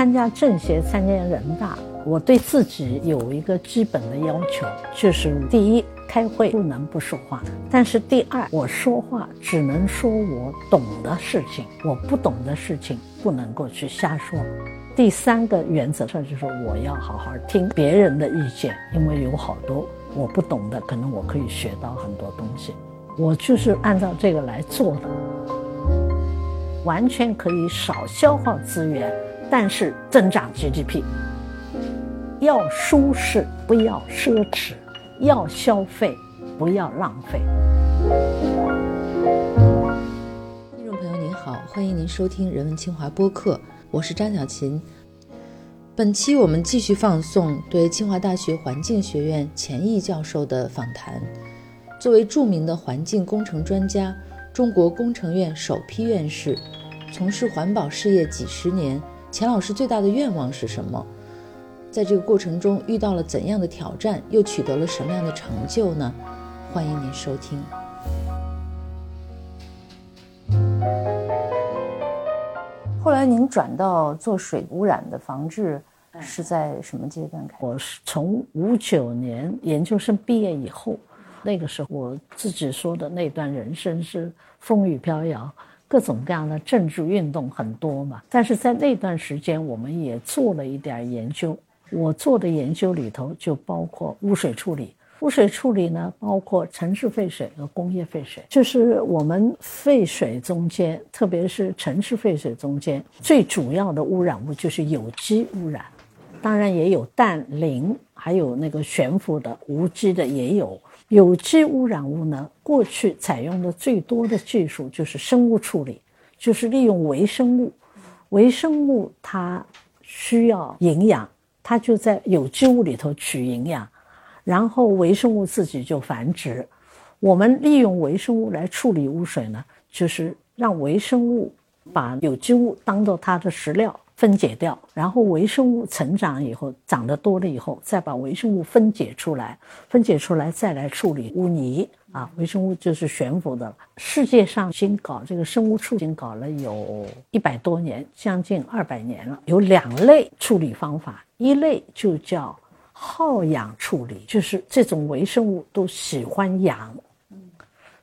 参加政协、参加人大，我对自己有一个基本的要求，就是第一，开会不能不说话；但是第二，我说话只能说我懂的事情，我不懂的事情不能够去瞎说。第三个原则上就是我要好好听别人的意见，因为有好多我不懂的，可能我可以学到很多东西。我就是按照这个来做的，完全可以少消耗资源，但是增长 GDP。要舒适，不要奢侈；要消费，不要浪费。听众朋友您好，欢迎您收听人文清华播客，我是张小琴。本期我们继续放送对清华大学环境学院钱毅教授的访谈。作为著名的环境工程专家，中国工程院首批院士，从事环保事业几十年，钱老师最大的愿望是什么？在这个过程中遇到了怎样的挑战，又取得了什么样的成就呢？欢迎您收听。后来您转到做水污染的防治，是在什么阶段开始？我是从五九年研究生毕业以后，那个时候我自己说的那段人生是风雨飘摇，各种各样的政治运动很多嘛。但是在那段时间，我们也做了一点研究。我做的研究里头就包括污水处理。污水处理呢，包括城市废水和工业废水。就是我们废水中间，特别是城市废水中间，最主要的污染物就是有机污染。当然也有氮、磷，还有那个悬浮的无机的也有。有机污染物呢，过去采用的最多的技术就是生物处理，就是利用微生物。微生物它需要营养。它就在有机物里头取营养，然后微生物自己就繁殖。我们利用微生物来处理污水呢，就是让微生物把有机物当做它的食料分解掉，然后微生物成长以后长得多了以后，再把微生物分解出来，分解出来再来处理污泥。啊，微生物就是悬浮的了。世界上已经搞这个生物处理搞了有一百多年，将近二百年了。有两类处理方法，一类就叫耗氧处理，就是这种微生物都喜欢氧，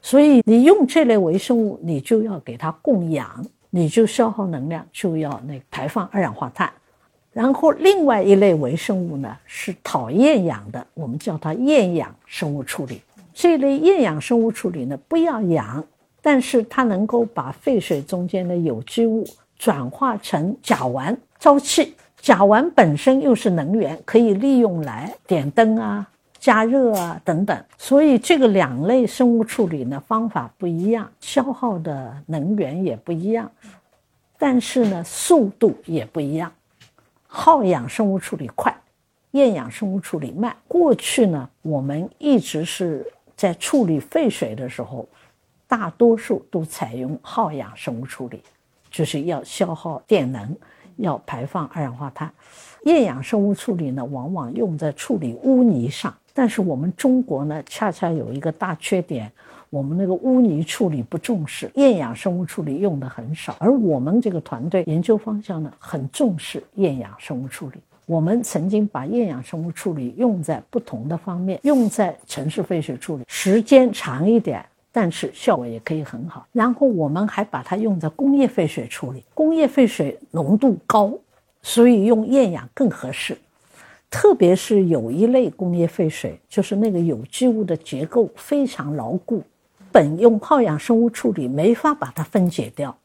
所以你用这类微生物，你就要给它供氧，你就消耗能量，就要那排放二氧化碳。然后另外一类微生物呢，是讨厌氧的，我们叫它厌氧生物处理。这类厌氧生物处理呢，不要氧，但是它能够把废水中间的有机物转化成甲烷、沼气。甲烷本身又是能源，可以利用来点灯啊、加热啊等等。所以这个两类生物处理呢，方法不一样，消耗的能源也不一样，但是呢，速度也不一样。耗氧生物处理快，厌氧生物处理慢。过去呢，我们一直是。在处理废水的时候，大多数都采用耗氧生物处理，就是要消耗电能，要排放二氧化碳。厌氧生物处理呢，往往用在处理污泥上。但是我们中国呢，恰恰有一个大缺点，我们那个污泥处理不重视，厌氧生物处理用的很少。而我们这个团队研究方向呢，很重视厌氧生物处理。我们曾经把厌氧生物处理用在不同的方面，用在城市废水处理，时间长一点，但是效果也可以很好。然后我们还把它用在工业废水处理，工业废水浓度高，所以用厌氧更合适。特别是有一类工业废水，就是那个有机物的结构非常牢固，本用耗氧生物处理没法把它分解掉，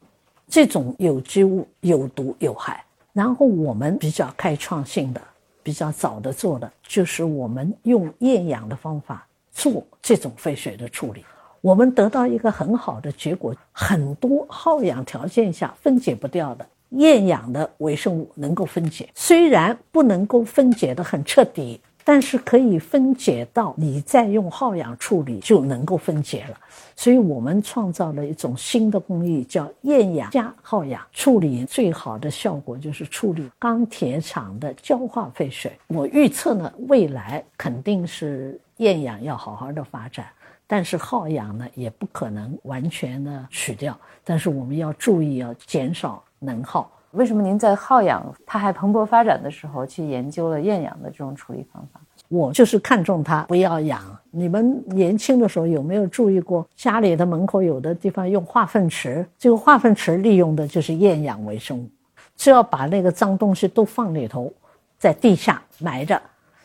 这种有机物有毒有害。然后我们比较开创性的、比较早的做的，就是我们用厌氧的方法做这种废水的处理。我们得到一个很好的结果，很多耗氧条件下分解不掉的厌氧的微生物能够分解，虽然不能够分解的很彻底。但是可以分解到你再用耗氧处理就能够分解了，所以我们创造了一种新的工艺，叫厌氧加耗氧处理。最好的效果就是处理钢铁厂的焦化废水。我预测呢，未来肯定是厌氧要好好的发展，但是耗氧呢也不可能完全的取掉。但是我们要注意要减少能耗。为什么您在耗氧它还蓬勃发展的时候去研究了厌氧的这种处理方法？我就是看中它不要氧。你们年轻的时候有没有注意过，家里的门口有的地方用化粪池？这个化粪池利用的就是厌氧微生物，只要把那个脏东西都放里头，在地下埋着，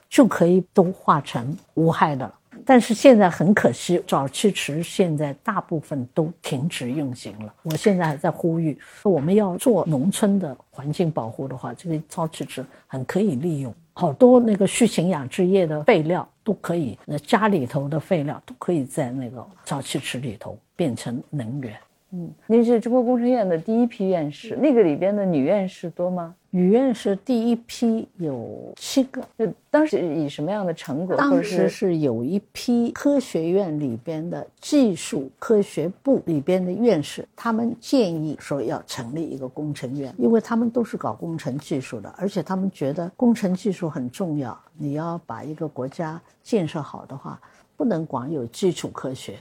就可以都化成无害的了。但是现在很可惜，沼气池现在大部分都停止运行了。我现在还在呼吁，我们要做农村的环境保护的话，这个沼气池很可以利用。好多那个畜禽养殖业的废料都可以，那家里头的废料都可以在那个沼气池里头变成能源。嗯，您是中国工程院的第一批院士，那个里边的女院士多吗？女院士第一批有七个，就当时以什么样的成果？当时是有一批科学院里边的技术科学部里边的院士，他们建议说要成立一个工程院，因为他们都是搞工程技术的，而且他们觉得工程技术很重要。你要把一个国家建设好的话，不能光有基础科学。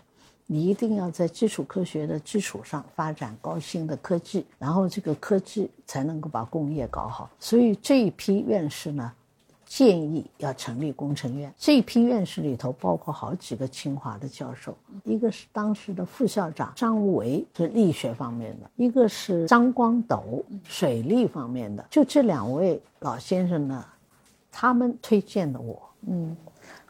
你一定要在基础科学的基础上发展高新的科技，然后这个科技才能够把工业搞好。所以这一批院士呢，建议要成立工程院。这一批院士里头包括好几个清华的教授，一个是当时的副校长张维，是力学方面的；一个是张光斗，水利方面的。就这两位老先生呢，他们推荐的我，嗯。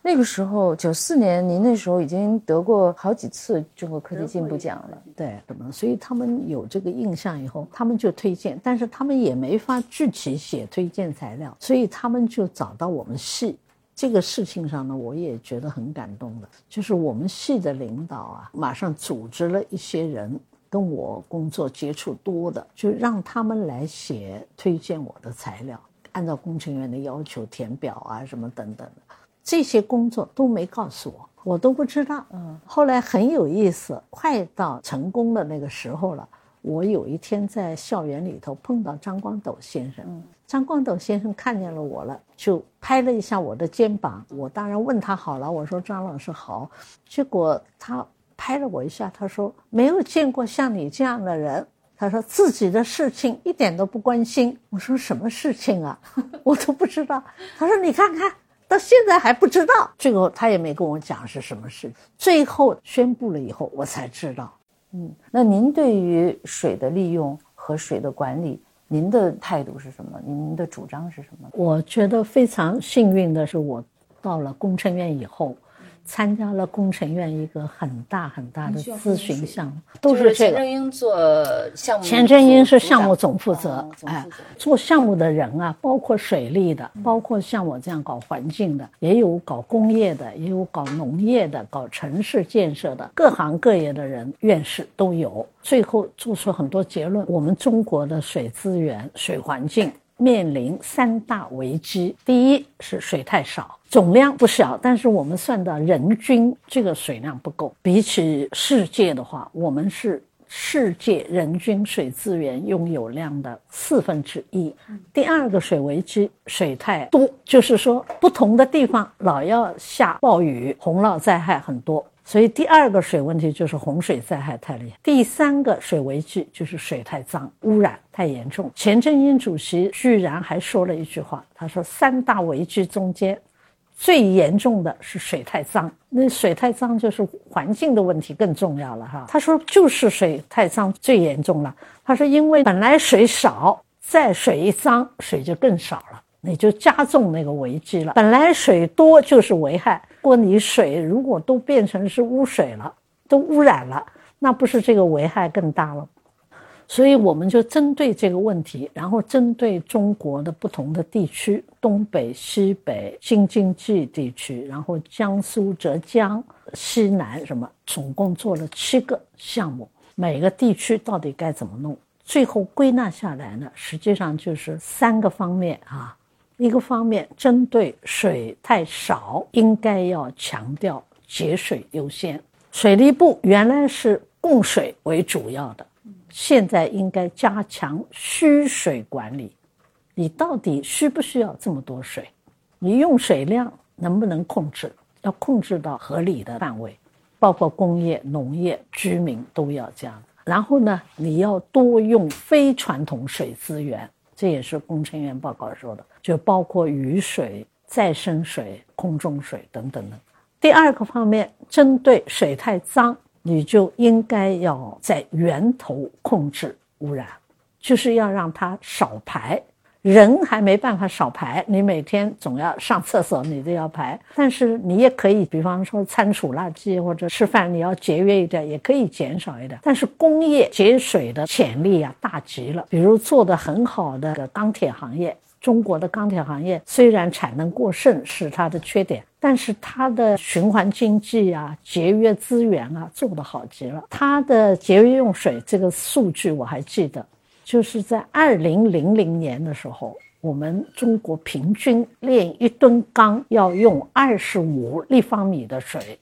那个时候，九四年，您那时候已经得过好几次中国科技进步奖了，对，什么？所以他们有这个印象以后，他们就推荐，但是他们也没法具体写推荐材料，所以他们就找到我们系。这个事情上呢，我也觉得很感动的，就是我们系的领导啊，马上组织了一些人跟我工作接触多的，就让他们来写推荐我的材料，按照工程院的要求填表啊，什么等等的。这些工作都没告诉我，我都不知道。嗯，后来很有意思，快到成功的那个时候了。我有一天在校园里头碰到张光斗先生，张光斗先生看见了我了，就拍了一下我的肩膀。我当然问他好了，我说张老师好。结果他拍了我一下，他说没有见过像你这样的人。他说自己的事情一点都不关心。我说什么事情啊？我都不知道。他说你看看。到现在还不知道最后，他也没跟我讲是什么事情。最后宣布了以后，我才知道。嗯，那您对于水的利用和水的管理，您的态度是什么？您的主张是什么？我觉得非常幸运的是，我到了工程院以后。参加了工程院一个很大很大的咨询项目，都是这个钱正英做项目，钱正英是项目总负责。哎，做项目的人啊，包括水利的，包括像我这样搞环境的，也有搞工业的，也有搞农业的，搞城市建设的，各行各业的人，院士都有。最后做出很多结论：我们中国的水资源、水环境。面临三大危机，第一是水太少，总量不小，但是我们算到人均这个水量不够。比起世界的话，我们是世界人均水资源拥有量的四分之一。第二个水危机，水太多，就是说不同的地方老要下暴雨，洪涝灾害很多。所以第二个水问题就是洪水灾害太厉害，第三个水危机就是水太脏，污染太严重。钱正英主席居然还说了一句话，他说三大危机中间最严重的是水太脏，那水太脏就是环境的问题更重要了哈。他说就是水太脏最严重了，他说因为本来水少，再水一脏，水就更少了。你就加重那个危机了。本来水多就是危害，如果你水如果都变成是污水了，都污染了，那不是这个危害更大了？所以我们就针对这个问题，然后针对中国的不同的地区，东北、西北、京津冀地区，然后江苏、浙江、西南什么，总共做了七个项目，每个地区到底该怎么弄？最后归纳下来呢，实际上就是三个方面啊。一个方面，针对水太少，应该要强调节水优先。水利部原来是供水为主要的，现在应该加强需水管理。你到底需不需要这么多水？你用水量能不能控制？要控制到合理的范围，包括工业、农业、居民都要这样。然后呢，你要多用非传统水资源，这也是工程院报告说的，就包括雨水、再生水、空中水等等的。第二个方面，针对水太脏，你就应该要在源头控制污染，就是要让它少排。人还没办法少排，你每天总要上厕所，你都要排。但是你也可以，比方说餐储垃圾或者吃饭，你要节约一点，也可以减少一点。但是工业节水的潜力啊，大极了。比如做的很好的钢铁行业，中国的钢铁行业虽然产能过剩是它的缺点，但是它的循环经济啊、节约资源啊做得好极了。它的节约用水这个数据我还记得。就是在二零零零年的时候，我们中国平均炼一吨钢要用二十五立方米的水，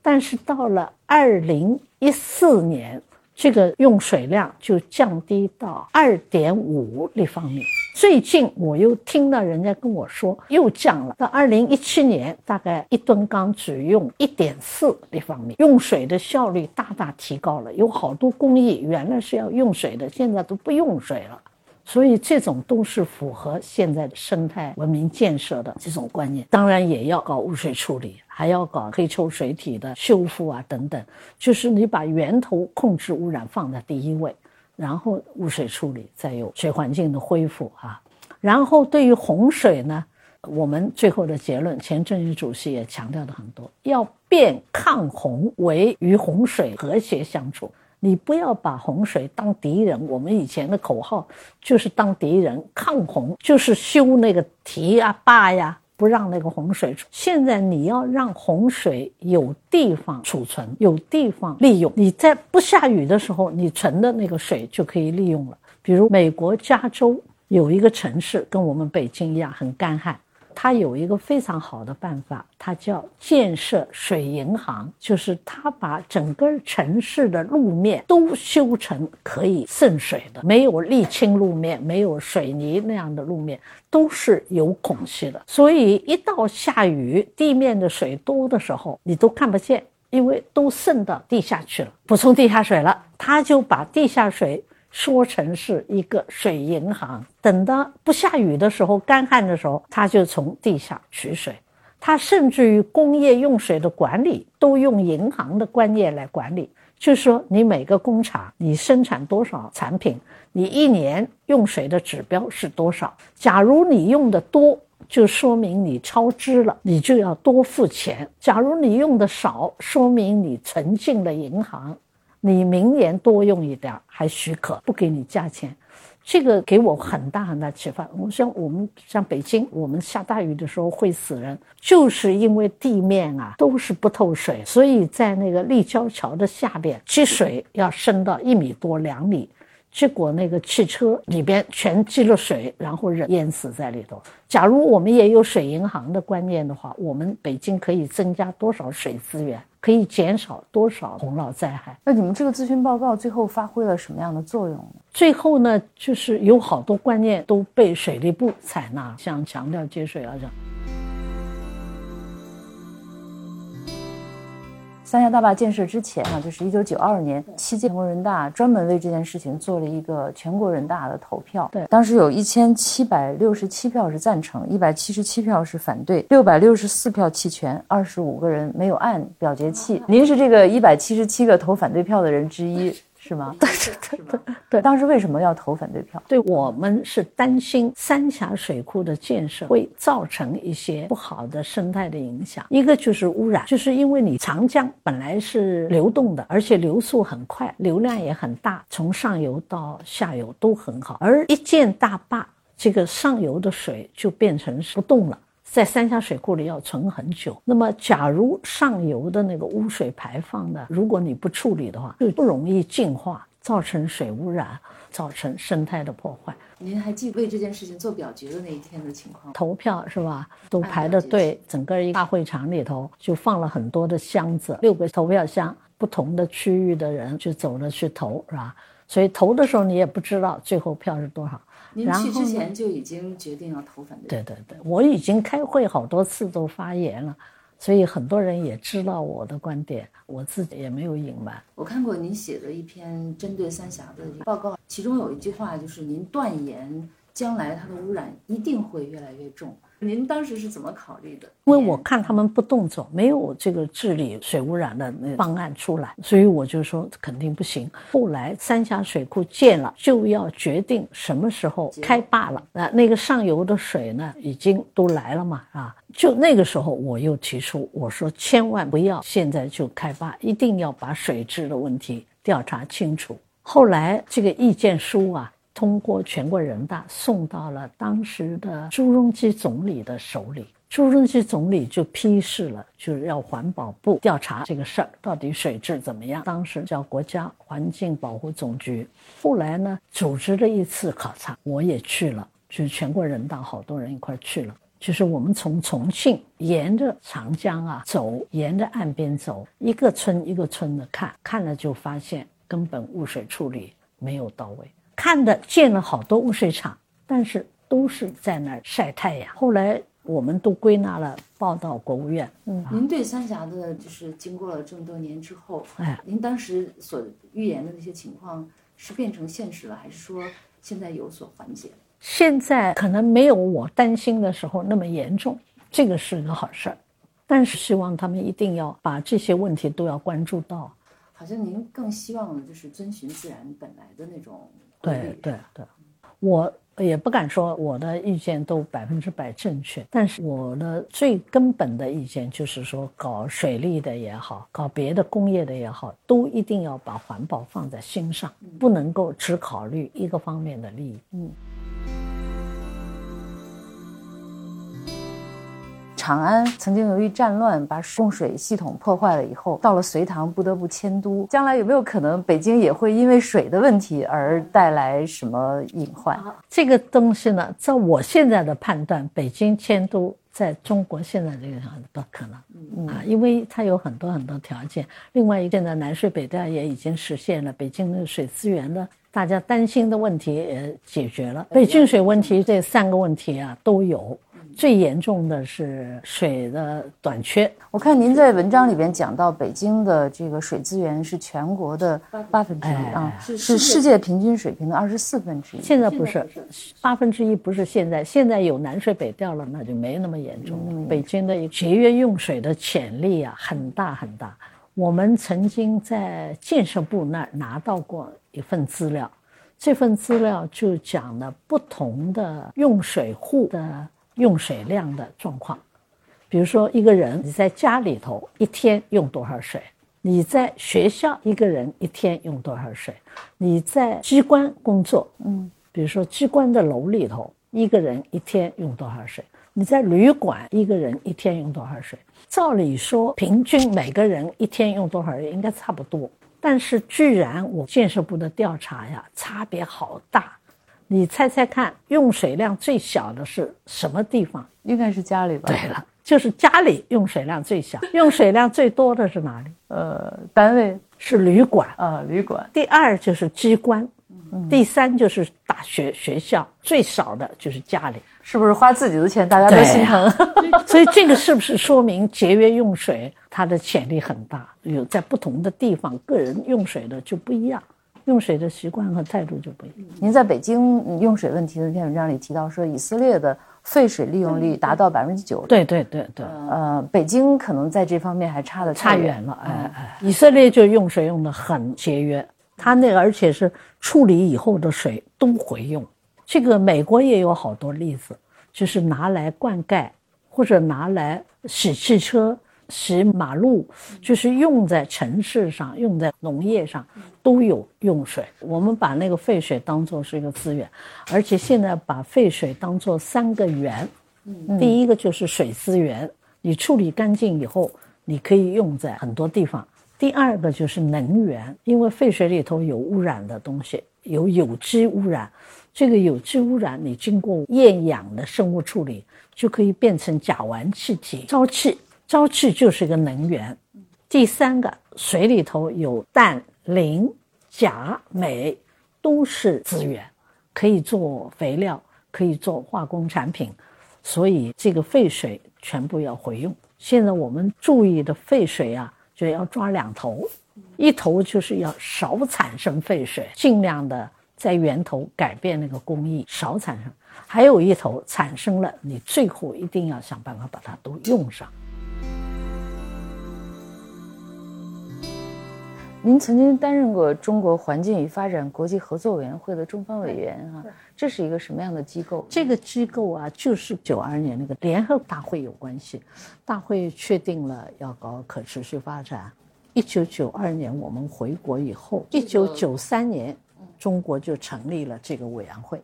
但是到了二零一四年。这个用水量就降低到二点五立方米。最近我又听到人家跟我说，又降了，到二零一七年大概一吨钢只用一点四立方米，用水的效率大大提高了。有好多工艺原来是要用水的，现在都不用水了。所以这种都是符合现在的生态文明建设的这种观念，当然也要搞污水处理，还要搞黑臭水体的修复啊等等。就是你把源头控制污染放在第一位，然后污水处理，再有水环境的恢复啊。然后对于洪水呢，我们最后的结论，前政协主席也强调的很多，要变抗洪为与洪水和谐相处。你不要把洪水当敌人，我们以前的口号就是当敌人抗洪，就是修那个堤呀、坝呀，不让那个洪水出。现在你要让洪水有地方储存，有地方利用。你在不下雨的时候，你存的那个水就可以利用了。比如美国加州有一个城市，跟我们北京一样很干旱。它有一个非常好的办法，它叫建设水银行，就是它把整个城市的路面都修成可以渗水的，没有沥青路面，没有水泥那样的路面，都是有孔隙的。所以一到下雨，地面的水多的时候，你都看不见，因为都渗到地下去了，补充地下水了。他就把地下水。说成是一个水银行，等到不下雨的时候、干旱的时候，它就从地下取水。它甚至于工业用水的管理都用银行的观念来管理，就是说你每个工厂你生产多少产品，你一年用水的指标是多少。假如你用的多，就说明你超支了，你就要多付钱；假如你用的少，说明你存进了银行。你明年多用一点还许可，不给你加钱，这个给我很大很大启发。我想我们像北京，我们下大雨的时候会死人，就是因为地面啊都是不透水，所以在那个立交桥的下边积水要深到一米多两米。结果那个汽车里边全积了水，然后人淹死在里头。假如我们也有水银行的观念的话，我们北京可以增加多少水资源，可以减少多少洪涝灾害？那你们这个咨询报告最后发挥了什么样的作用呢？最后呢，就是有好多观念都被水利部采纳，像强调节水啊这样。三峡大坝建设之前啊，就是一九九二年七届，全国人大专门为这件事情做了一个全国人大的投票。对，当时有一千七百六十七票是赞成，一百七十七票是反对，六百六十四票弃权，二十五个人没有按表决器。您是这个一百七十七个投反对票的人之一。是吗？对对对对，当时为什么要投反对票？对我们是担心三峡水库的建设会造成一些不好的生态的影响。一个就是污染，就是因为你长江本来是流动的，而且流速很快，流量也很大，从上游到下游都很好。而一建大坝，这个上游的水就变成不动了。在三峡水库里要存很久。那么，假如上游的那个污水排放呢？如果你不处理的话，就不容易净化，造成水污染，造成生态的破坏。您还记为这件事情做表决的那一天的情况？投票是吧？都排着队，整个一大会场里头就放了很多的箱子，六个投票箱，不同的区域的人就走着去投，是吧？所以投的时候你也不知道最后票是多少。您去之前就已经决定要投反对？对对对，我已经开会好多次都发言了，所以很多人也知道我的观点，我自己也没有隐瞒。我看过您写的一篇针对三峡的报告，其中有一句话就是您断言将来它的污染一定会越来越重。您当时是怎么考虑的？因为我看他们不动作，没有这个治理水污染的那方案出来，所以我就说肯定不行。后来三峡水库建了，就要决定什么时候开坝了。那那个上游的水呢，已经都来了嘛，啊，就那个时候我又提出，我说千万不要现在就开坝，一定要把水质的问题调查清楚。后来这个意见书啊。通过全国人大送到了当时的朱镕基总理的手里，朱镕基总理就批示了，就是要环保部调查这个事儿，到底水质怎么样？当时叫国家环境保护总局。后来呢，组织了一次考察，我也去了，就是全国人大好多人一块去了。就是我们从重庆沿着长江啊走，沿着岸边走，一个村一个村的看，看了就发现根本污水处理没有到位。看的建了好多污水厂，但是都是在那儿晒太阳。后来我们都归纳了，报到国务院。嗯，您对三峡的，就是经过了这么多年之后，哎，您当时所预言的那些情况是变成现实了，还是说现在有所缓解？现在可能没有我担心的时候那么严重，这个是个好事儿。但是希望他们一定要把这些问题都要关注到。好像您更希望的就是遵循自然本来的那种。对对对，我也不敢说我的意见都百分之百正确，但是我的最根本的意见就是说，搞水利的也好，搞别的工业的也好，都一定要把环保放在心上，不能够只考虑一个方面的利益。嗯。长安曾经由于战乱把供水系统破坏了以后，到了隋唐不得不迁都。将来有没有可能北京也会因为水的问题而带来什么隐患？这个东西呢，在我现在的判断，北京迁都在中国现在这个上不可能啊，因为它有很多很多条件。另外，现在南水北调也已经实现了，北京的水资源的大家担心的问题也解决了，北京水问题这三个问题啊都有。最严重的是水的短缺。我看您在文章里边讲到，北京的这个水资源是全国的八分之一啊，是世界平均水平的二十四分之一。现在不是八分之一，不是现在，现在有南水北调了，那就没那么严重了。北京的节约用水的潜力啊，很大很大。我们曾经在建设部那儿拿到过一份资料，这份资料就讲了不同的用水户的。用水量的状况，比如说一个人你在家里头一天用多少水，你在学校一个人一天用多少水，你在机关工作，嗯，比如说机关的楼里头一个人一天用多少水，你在旅馆一个人一天用多少水？照理说平均每个人一天用多少水应该差不多，但是居然我建设部的调查呀，差别好大。你猜猜看，用水量最小的是什么地方？应该是家里吧。对了，就是家里用水量最小，用水量最多的是哪里？呃，单位是旅馆啊，旅馆。第二就是机关，第三就是大学学校，最少的就是家里。是不是花自己的钱，大家都心疼？所以这个是不是说明节约用水它的潜力很大？有在不同的地方，个人用水的就不一样。用水的习惯和态度就不一样。您在北京用水问题的那篇文章里提到说，以色列的废水利用率达到百分之九。对对对对。呃，北京可能在这方面还差的差远了。哎哎，以色列就用水用的很节约，他那个而且是处理以后的水都回用。这个美国也有好多例子，就是拿来灌溉或者拿来洗汽车。洗马路就是用在城市上，用在农业上都有用水。我们把那个废水当做是一个资源，而且现在把废水当做三个源。第一个就是水资源，你处理干净以后，你可以用在很多地方。第二个就是能源，因为废水里头有污染的东西，有有机污染。这个有机污染，你经过厌氧的生物处理，就可以变成甲烷气体、沼气。沼气就是一个能源，第三个水里头有氮、磷、钾、镁，都是资源，可以做肥料，可以做化工产品，所以这个废水全部要回用。现在我们注意的废水啊，就要抓两头，一头就是要少产生废水，尽量的在源头改变那个工艺，少产生；还有一头产生了，你最后一定要想办法把它都用上。您曾经担任过中国环境与发展国际合作委员会的中方委员啊，这是一个什么样的机构？这个机构啊，就是九二年那个联合大会有关系，大会确定了要搞可持续发展。一九九二年我们回国以后，一九九三年中国就成立了这个委员会。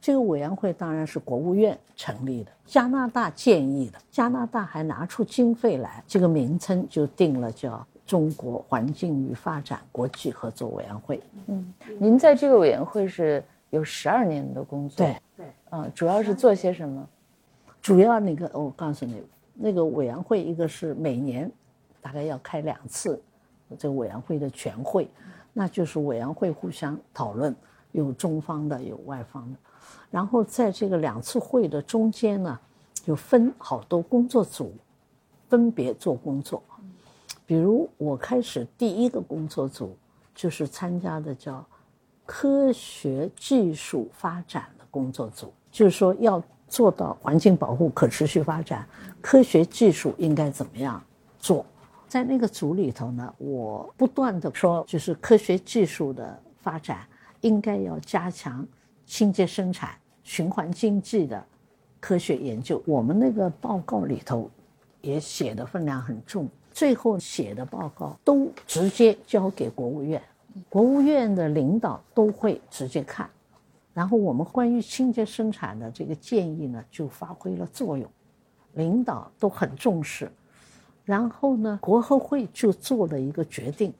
这个委员会当然是国务院成立的，加拿大建议的，加拿大还拿出经费来，这个名称就定了叫。中国环境与发展国际合作委员会。嗯，您在这个委员会是有十二年的工作。对对，嗯，主要是做些什么？主要那个，我告诉你，那个委员会一个是每年大概要开两次这个委员会的全会，那就是委员会互相讨论，有中方的，有外方的。然后在这个两次会的中间呢，就分好多工作组，分别做工作。比如我开始第一个工作组就是参加的叫科学技术发展的工作组，就是说要做到环境保护、可持续发展，科学技术应该怎么样做？在那个组里头呢，我不断的说，就是科学技术的发展应该要加强清洁生产、循环经济的科学研究。我们那个报告里头也写的分量很重。最后写的报告都直接交给国务院，国务院的领导都会直接看，然后我们关于清洁生产的这个建议呢就发挥了作用，领导都很重视，然后呢国合会就做了一个决定。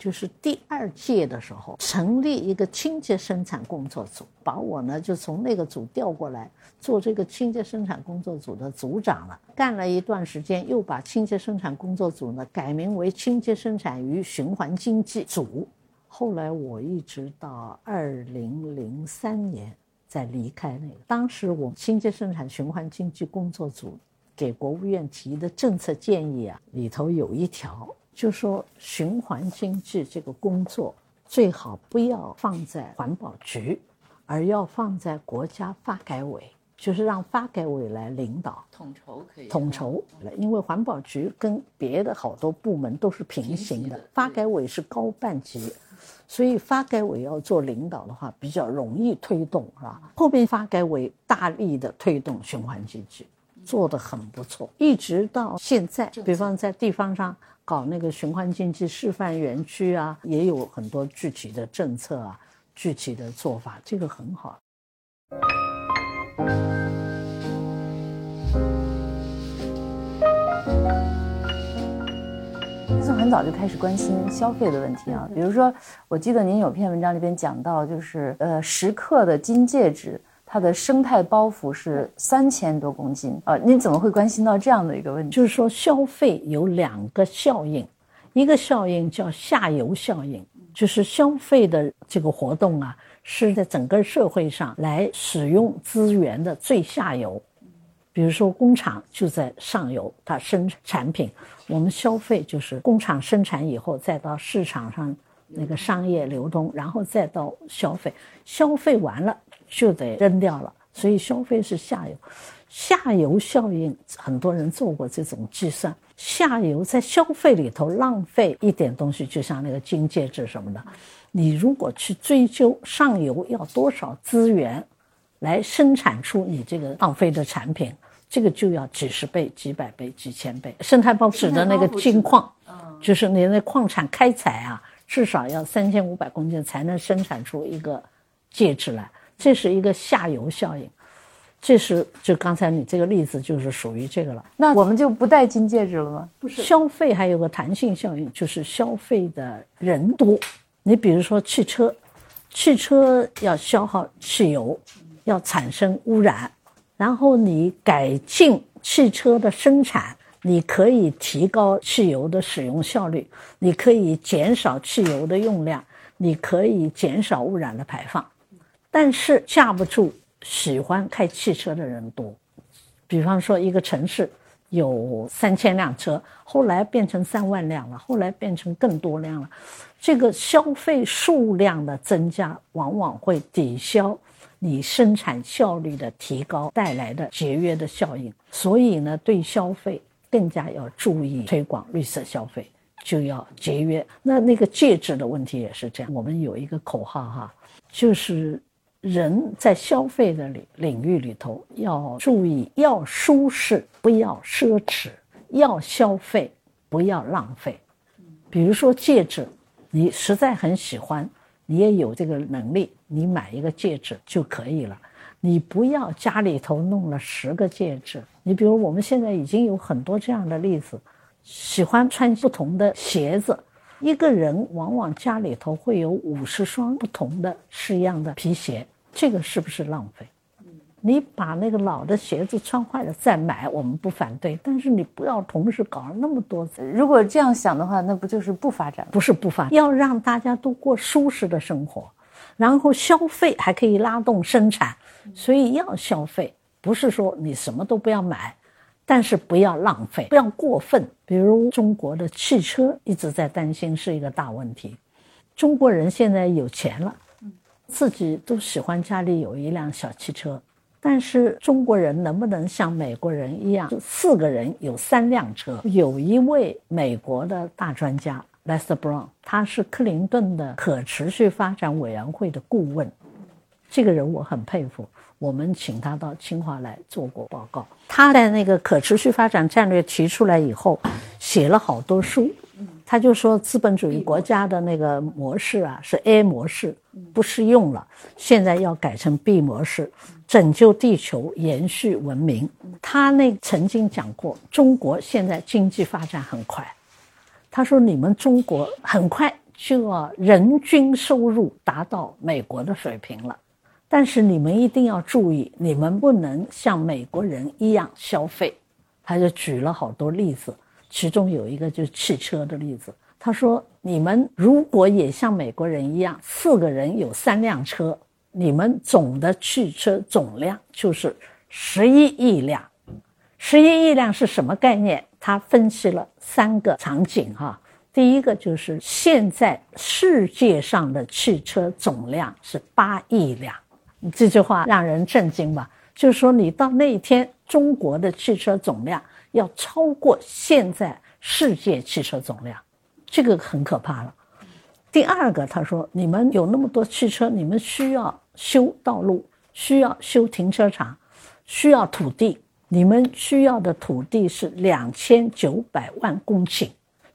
就是第二届的时候，成立一个清洁生产工作组，把我呢就从那个组调过来做这个清洁生产工作组的组长了。干了一段时间，又把清洁生产工作组呢改名为清洁生产与循环经济组。后来我一直到二零零三年再离开那个。当时我清洁生产循环经济工作组给国务院提的政策建议啊，里头有一条。就说循环经济这个工作最好不要放在环保局，而要放在国家发改委，就是让发改委来领导统筹可以统筹。因为环保局跟别的好多部门都是平行的，发改委是高半级，所以发改委要做领导的话比较容易推动，是吧？后面发改委大力的推动循环经济，做得很不错，一直到现在，比方在地方上。搞那个循环经济示范园区啊，也有很多具体的政策啊，具体的做法，这个很好。从很早就开始关心消费的问题啊，比如说，我记得您有篇文章里边讲到，就是呃，十克的金戒指。它的生态包袱是三千多公斤啊！你怎么会关心到这样的一个问题？就是说，消费有两个效应，一个效应叫下游效应，就是消费的这个活动啊，是在整个社会上来使用资源的最下游。比如说，工厂就在上游，它生产品，我们消费就是工厂生产以后，再到市场上那个商业流通，然后再到消费，消费完了。就得扔掉了，所以消费是下游，下游效应很多人做过这种计算，下游在消费里头浪费一点东西，就像那个金戒指什么的，你如果去追究上游要多少资源来生产出你这个浪费的产品，这个就要几十倍、几百倍、几千倍。生态包指的那个金矿，就是你那矿产开采啊，至少要三千五百公斤才能生产出一个戒指来。这是一个下游效应，这是就刚才你这个例子就是属于这个了。那我们就不戴金戒指了吗？不是，消费还有个弹性效应，就是消费的人多。你比如说汽车，汽车要消耗汽油，要产生污染，然后你改进汽车的生产，你可以提高汽油的使用效率，你可以减少汽油的用量，你可以减少污染的排放。但是架不住喜欢开汽车的人多，比方说一个城市有三千辆车，后来变成三万辆了，后来变成更多辆了。这个消费数量的增加，往往会抵消你生产效率的提高带来的节约的效应。所以呢，对消费更加要注意推广绿色消费，就要节约。那那个戒指的问题也是这样。我们有一个口号哈，就是人在消费的领领域里头要注意，要舒适，不要奢侈；要消费，不要浪费。比如说戒指。你实在很喜欢，你也有这个能力，你买一个戒指就可以了。你不要家里头弄了十个戒指。你比如我们现在已经有很多这样的例子，喜欢穿不同的鞋子，一个人往往家里头会有五十双不同的式样的皮鞋，这个是不是浪费？你把那个老的鞋子穿坏了再买，我们不反对，但是你不要同时搞了那么多。如果这样想的话，那不就是不发展？不是不发展，要让大家都过舒适的生活，然后消费还可以拉动生产，所以要消费，不是说你什么都不要买，但是不要浪费，不要过分。比如中国的汽车一直在担心是一个大问题，中国人现在有钱了，自己都喜欢家里有一辆小汽车。但是中国人能不能像美国人一样，四个人有三辆车？有一位美国的大专家 Lester Brown，他是克林顿的可持续发展委员会的顾问，这个人我很佩服。我们请他到清华来做过报告。他在那个可持续发展战略提出来以后，写了好多书。他就说，资本主义国家的那个模式啊，是 A 模式，不适用了，现在要改成 B 模式，拯救地球，延续文明。他那曾经讲过，中国现在经济发展很快，他说你们中国很快就要人均收入达到美国的水平了，但是你们一定要注意，你们不能像美国人一样消费。他就举了好多例子。其中有一个就是汽车的例子，他说：“你们如果也像美国人一样，四个人有三辆车，你们总的汽车总量就是十一亿辆。十一亿辆是什么概念？他分析了三个场景哈。第一个就是现在世界上的汽车总量是八亿辆，这句话让人震惊吧？就是说你到那一天，中国的汽车总量。”要超过现在世界汽车总量，这个很可怕了。第二个，他说：“你们有那么多汽车，你们需要修道路，需要修停车场，需要土地。你们需要的土地是两千九百万公顷，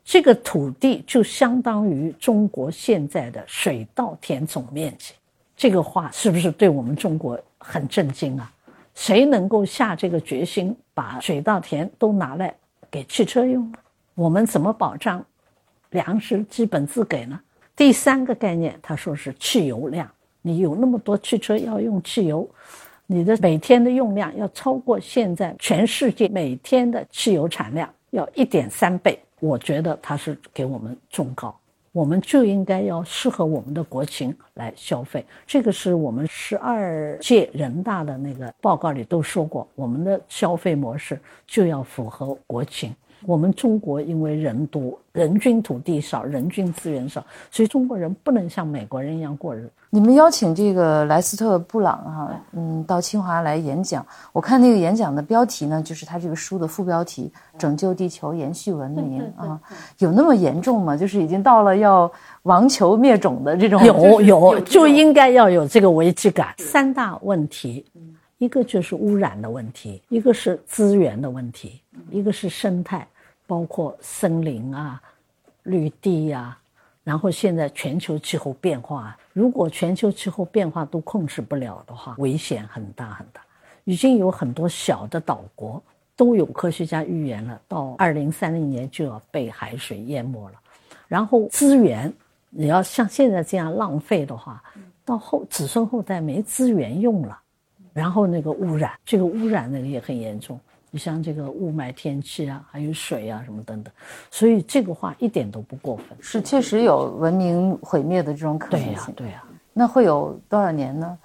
这个土地就相当于中国现在的水稻田总面积。这个话是不是对我们中国很震惊啊？”谁能够下这个决心，把水稻田都拿来给汽车用呢？我们怎么保障粮食基本自给呢？第三个概念，他说是汽油量。你有那么多汽车要用汽油，你的每天的用量要超过现在全世界每天的汽油产量要一点三倍。我觉得他是给我们忠告。我们就应该要适合我们的国情来消费，这个是我们十二届人大的那个报告里都说过，我们的消费模式就要符合国情。我们中国因为人多，人均土地少，人均资源少，所以中国人不能像美国人一样过日子。你们邀请这个莱斯特·布朗哈，嗯，到清华来演讲。我看那个演讲的标题呢，就是他这个书的副标题《拯救地球，延续文明》啊，有那么严重吗？就是已经到了要亡球灭种的这种？有有，就应该要有这个危机感。三大问题，一个就是污染的问题，一个是资源的问题，一个是生态，包括森林啊、绿地呀。然后现在全球气候变化，如果全球气候变化都控制不了的话，危险很大很大。已经有很多小的岛国都有科学家预言了，到二零三零年就要被海水淹没了。然后资源，你要像现在这样浪费的话，到后子孙后代没资源用了。然后那个污染，这个污染那个也很严重。你像这个雾霾天气啊，还有水啊什么等等，所以这个话一点都不过分，是确实有文明毁灭的这种可能性。对呀，对呀。那会有多少年呢？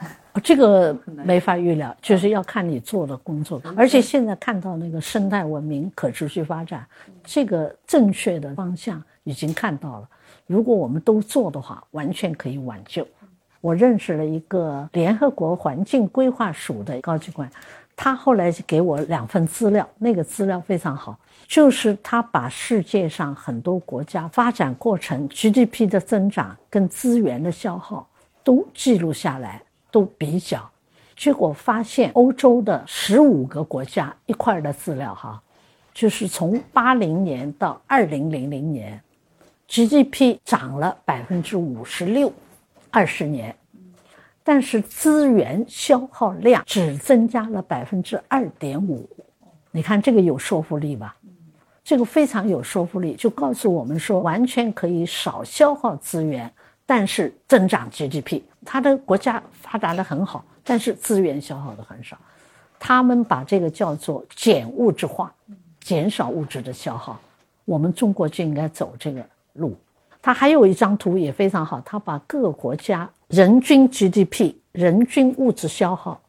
这个 没法预料，就是要看你做的工作。而且现在看到那个生态文明可持续发展，这个正确的方向已经看到了。如果我们都做的话，完全可以挽救。我认识了一个联合国环境规划署的高级官，他后来就给我两份资料，那个资料非常好，就是他把世界上很多国家发展过程 GDP 的增长跟资源的消耗都记录下来。都比较，结果发现欧洲的十五个国家一块的资料哈，就是从八零年到二零零零年，GDP 涨了百分之五十六，二十年，但是资源消耗量只增加了百分之二点五，你看这个有说服力吧？这个非常有说服力，就告诉我们说，完全可以少消耗资源。但是增长 GDP，他的国家发达的很好，但是资源消耗的很少。他们把这个叫做减物质化，减少物质的消耗。我们中国就应该走这个路。他还有一张图也非常好，他把各个国家人均 GDP、人均物质消耗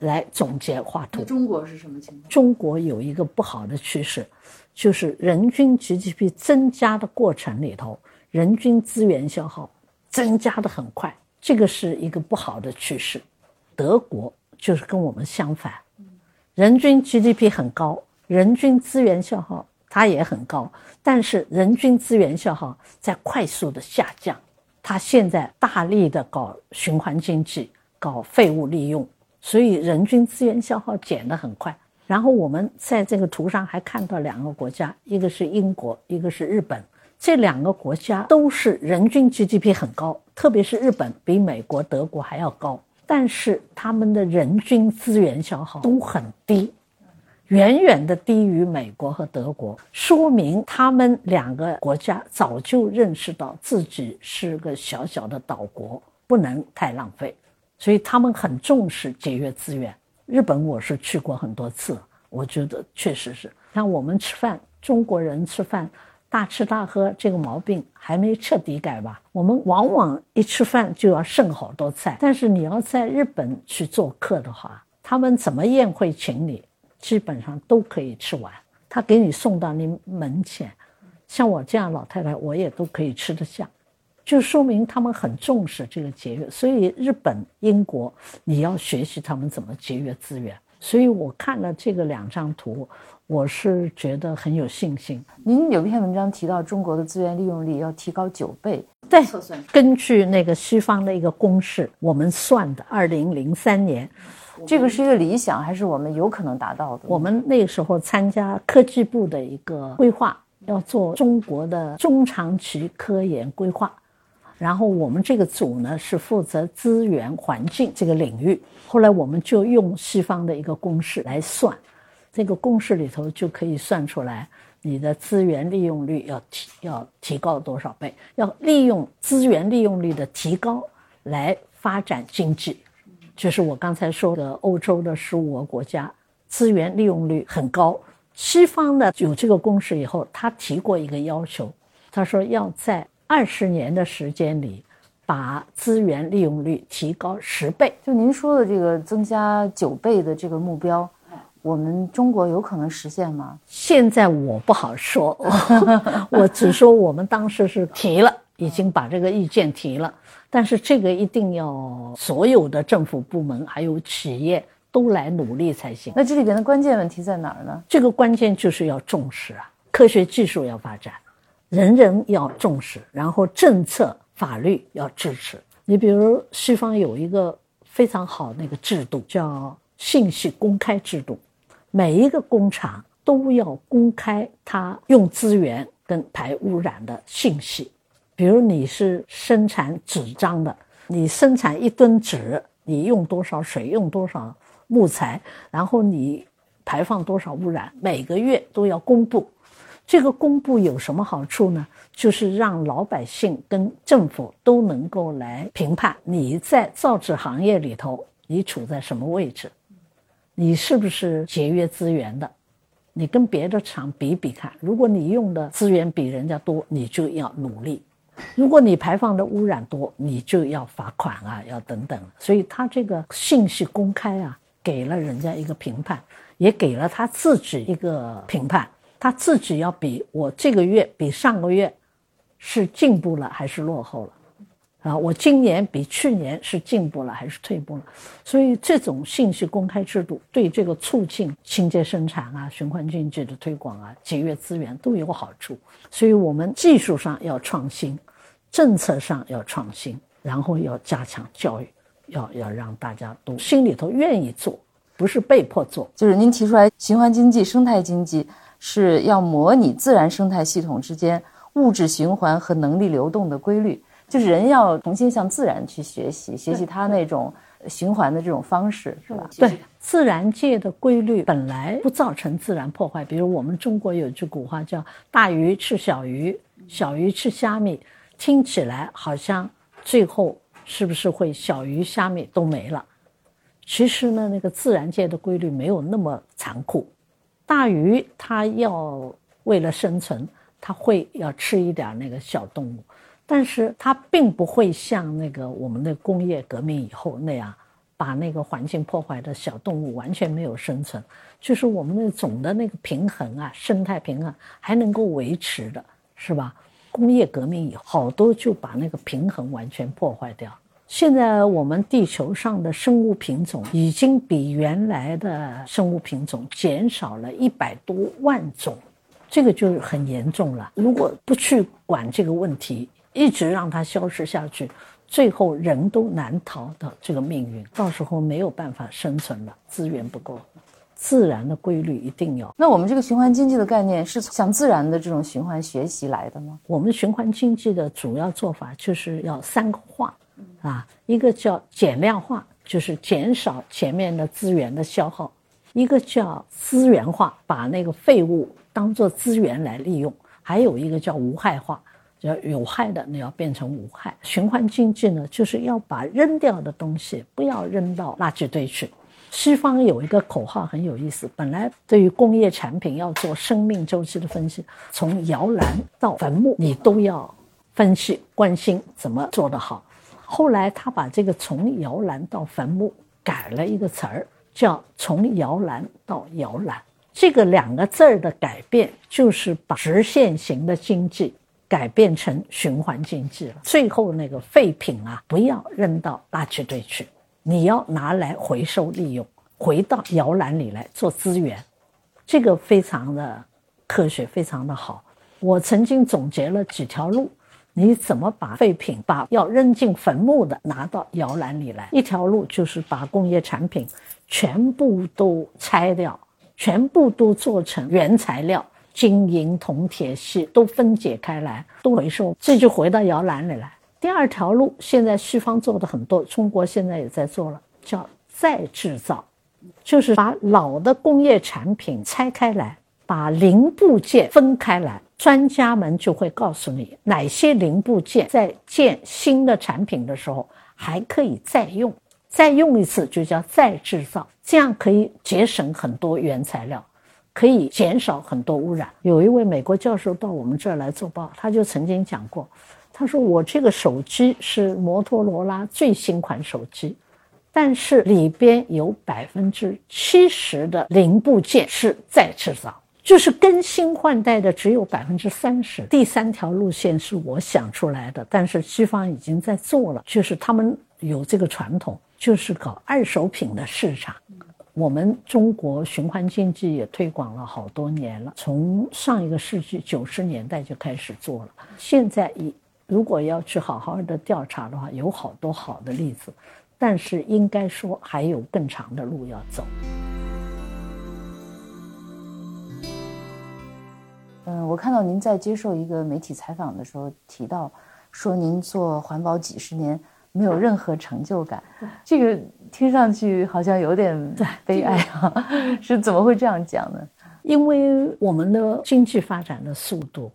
来总结画图。中国是什么情况？中国有一个不好的趋势，就是人均 GDP 增加的过程里头，人均资源消耗。增加的很快，这个是一个不好的趋势。德国就是跟我们相反，人均 GDP 很高，人均资源消耗它也很高，但是人均资源消耗在快速的下降。它现在大力的搞循环经济，搞废物利用，所以人均资源消耗减得很快。然后我们在这个图上还看到两个国家，一个是英国，一个是日本。这两个国家都是人均 GDP 很高，特别是日本比美国、德国还要高，但是他们的人均资源消耗都很低，远远的低于美国和德国，说明他们两个国家早就认识到自己是个小小的岛国，不能太浪费，所以他们很重视节约资源。日本我是去过很多次，我觉得确实是，像我们吃饭，中国人吃饭。大吃大喝这个毛病还没彻底改吧？我们往往一吃饭就要剩好多菜，但是你要在日本去做客的话，他们怎么宴会请你，基本上都可以吃完，他给你送到你门前。像我这样老太太，我也都可以吃得下，就说明他们很重视这个节约。所以日本、英国，你要学习他们怎么节约资源。所以我看了这个两张图。我是觉得很有信心。您有篇文章提到中国的资源利用率要提高九倍，对，根据那个西方的一个公式，我们算的，二零零三年，这个是一个理想，还是我们有可能达到的？我们那时候参加科技部的一个规划，要做中国的中长期科研规划，然后我们这个组呢是负责资源环境这个领域，后来我们就用西方的一个公式来算。这个公式里头就可以算出来，你的资源利用率要提要提高多少倍？要利用资源利用率的提高来发展经济，就是我刚才说的欧洲的十五个国家资源利用率很高。西方呢有这个公式以后，他提过一个要求，他说要在二十年的时间里把资源利用率提高十倍。就您说的这个增加九倍的这个目标。我们中国有可能实现吗？现在我不好说，我只说我们当时是提了，已经把这个意见提了。但是这个一定要所有的政府部门还有企业都来努力才行。那这里边的关键问题在哪儿呢？这个关键就是要重视啊，科学技术要发展，人人要重视，然后政策法律要支持。你比如西方有一个非常好那个制度，叫信息公开制度。每一个工厂都要公开它用资源跟排污染的信息，比如你是生产纸张的，你生产一吨纸，你用多少水，用多少木材，然后你排放多少污染，每个月都要公布。这个公布有什么好处呢？就是让老百姓跟政府都能够来评判你在造纸行业里头你处在什么位置。你是不是节约资源的？你跟别的厂比比看，如果你用的资源比人家多，你就要努力。如果你排放的污染多，你就要罚款啊，要等等。所以他这个信息公开啊，给了人家一个评判，也给了他自己一个评判。他自己要比我这个月比上个月是进步了还是落后了。啊，我今年比去年是进步了还是退步了？所以这种信息公开制度对这个促进清洁生产啊、循环经济的推广啊、节约资源都有好处。所以我们技术上要创新，政策上要创新，然后要加强教育，要要让大家都心里头愿意做，不是被迫做。就是您提出来，循环经济、生态经济是要模拟自然生态系统之间物质循环和能力流动的规律。就是人要重新向自然去学习，学习它那种循环的这种方式，是吧？对，自然界的规律本来不造成自然破坏。比如我们中国有句古话叫“大鱼吃小鱼，小鱼吃虾米”，听起来好像最后是不是会小鱼虾米都没了？其实呢，那个自然界的规律没有那么残酷。大鱼它要为了生存，它会要吃一点那个小动物。但是它并不会像那个我们的工业革命以后那样，把那个环境破坏的小动物完全没有生存，就是我们的总的那个平衡啊，生态平衡还能够维持的，是吧？工业革命以后，好多就把那个平衡完全破坏掉。现在我们地球上的生物品种已经比原来的生物品种减少了一百多万种，这个就很严重了。如果不去管这个问题，一直让它消失下去，最后人都难逃的这个命运，到时候没有办法生存了，资源不够，自然的规律一定要。那我们这个循环经济的概念是向自然的这种循环学习来的吗？我们循环经济的主要做法就是要三个化，啊，一个叫减量化，就是减少前面的资源的消耗；一个叫资源化，把那个废物当做资源来利用；还有一个叫无害化。要有害的，你要变成无害。循环经济呢，就是要把扔掉的东西不要扔到垃圾堆去。西方有一个口号很有意思，本来对于工业产品要做生命周期的分析，从摇篮到坟墓，你都要分析关心怎么做得好。后来他把这个从摇篮到坟墓改了一个词儿，叫从摇篮到摇篮。这个两个字儿的改变，就是把直线型的经济。改变成循环经济了。最后那个废品啊，不要扔到垃圾堆去，你要拿来回收利用，回到摇篮里来做资源。这个非常的科学，非常的好。我曾经总结了几条路，你怎么把废品，把要扔进坟墓的拿到摇篮里来？一条路就是把工业产品全部都拆掉，全部都做成原材料。金银铜铁锡都分解开来，都回收，这就回到摇篮里来。第二条路，现在西方做的很多，中国现在也在做了，叫再制造，就是把老的工业产品拆开来，把零部件分开来。专家们就会告诉你，哪些零部件在建新的产品的时候还可以再用，再用一次就叫再制造，这样可以节省很多原材料。可以减少很多污染。有一位美国教授到我们这儿来做报，他就曾经讲过，他说：“我这个手机是摩托罗拉最新款手机，但是里边有百分之七十的零部件是再制造，就是更新换代的只有百分之三十。”第三条路线是我想出来的，但是西方已经在做了，就是他们有这个传统，就是搞二手品的市场。我们中国循环经济也推广了好多年了，从上一个世纪九十年代就开始做了。现在一如果要去好好的调查的话，有好多好的例子，但是应该说还有更长的路要走。嗯，我看到您在接受一个媒体采访的时候提到，说您做环保几十年。没有任何成就感，这个听上去好像有点悲哀啊！是怎么会这样讲呢？因为我们的经济发展的速度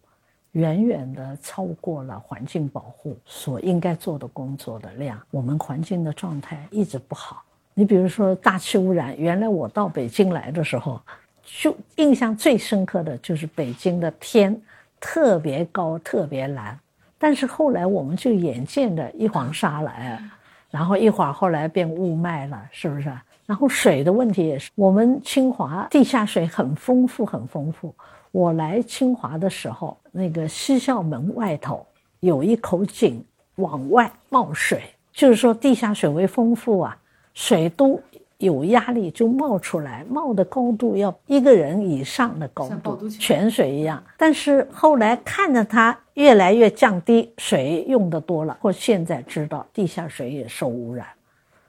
远远的超过了环境保护所应该做的工作的量，我们环境的状态一直不好。你比如说大气污染，原来我到北京来的时候，就印象最深刻的就是北京的天特别高、特别蓝。但是后来我们就眼见着一黄沙来，然后一会儿后来变雾霾了，是不是？然后水的问题也是，我们清华地下水很丰富，很丰富。我来清华的时候，那个西校门外头有一口井往外冒水，就是说地下水位丰富啊，水都有压力就冒出来，冒的高度要一个人以上的高度，泉水一样。但是后来看着它越来越降低，水用的多了，或现在知道地下水也受污染。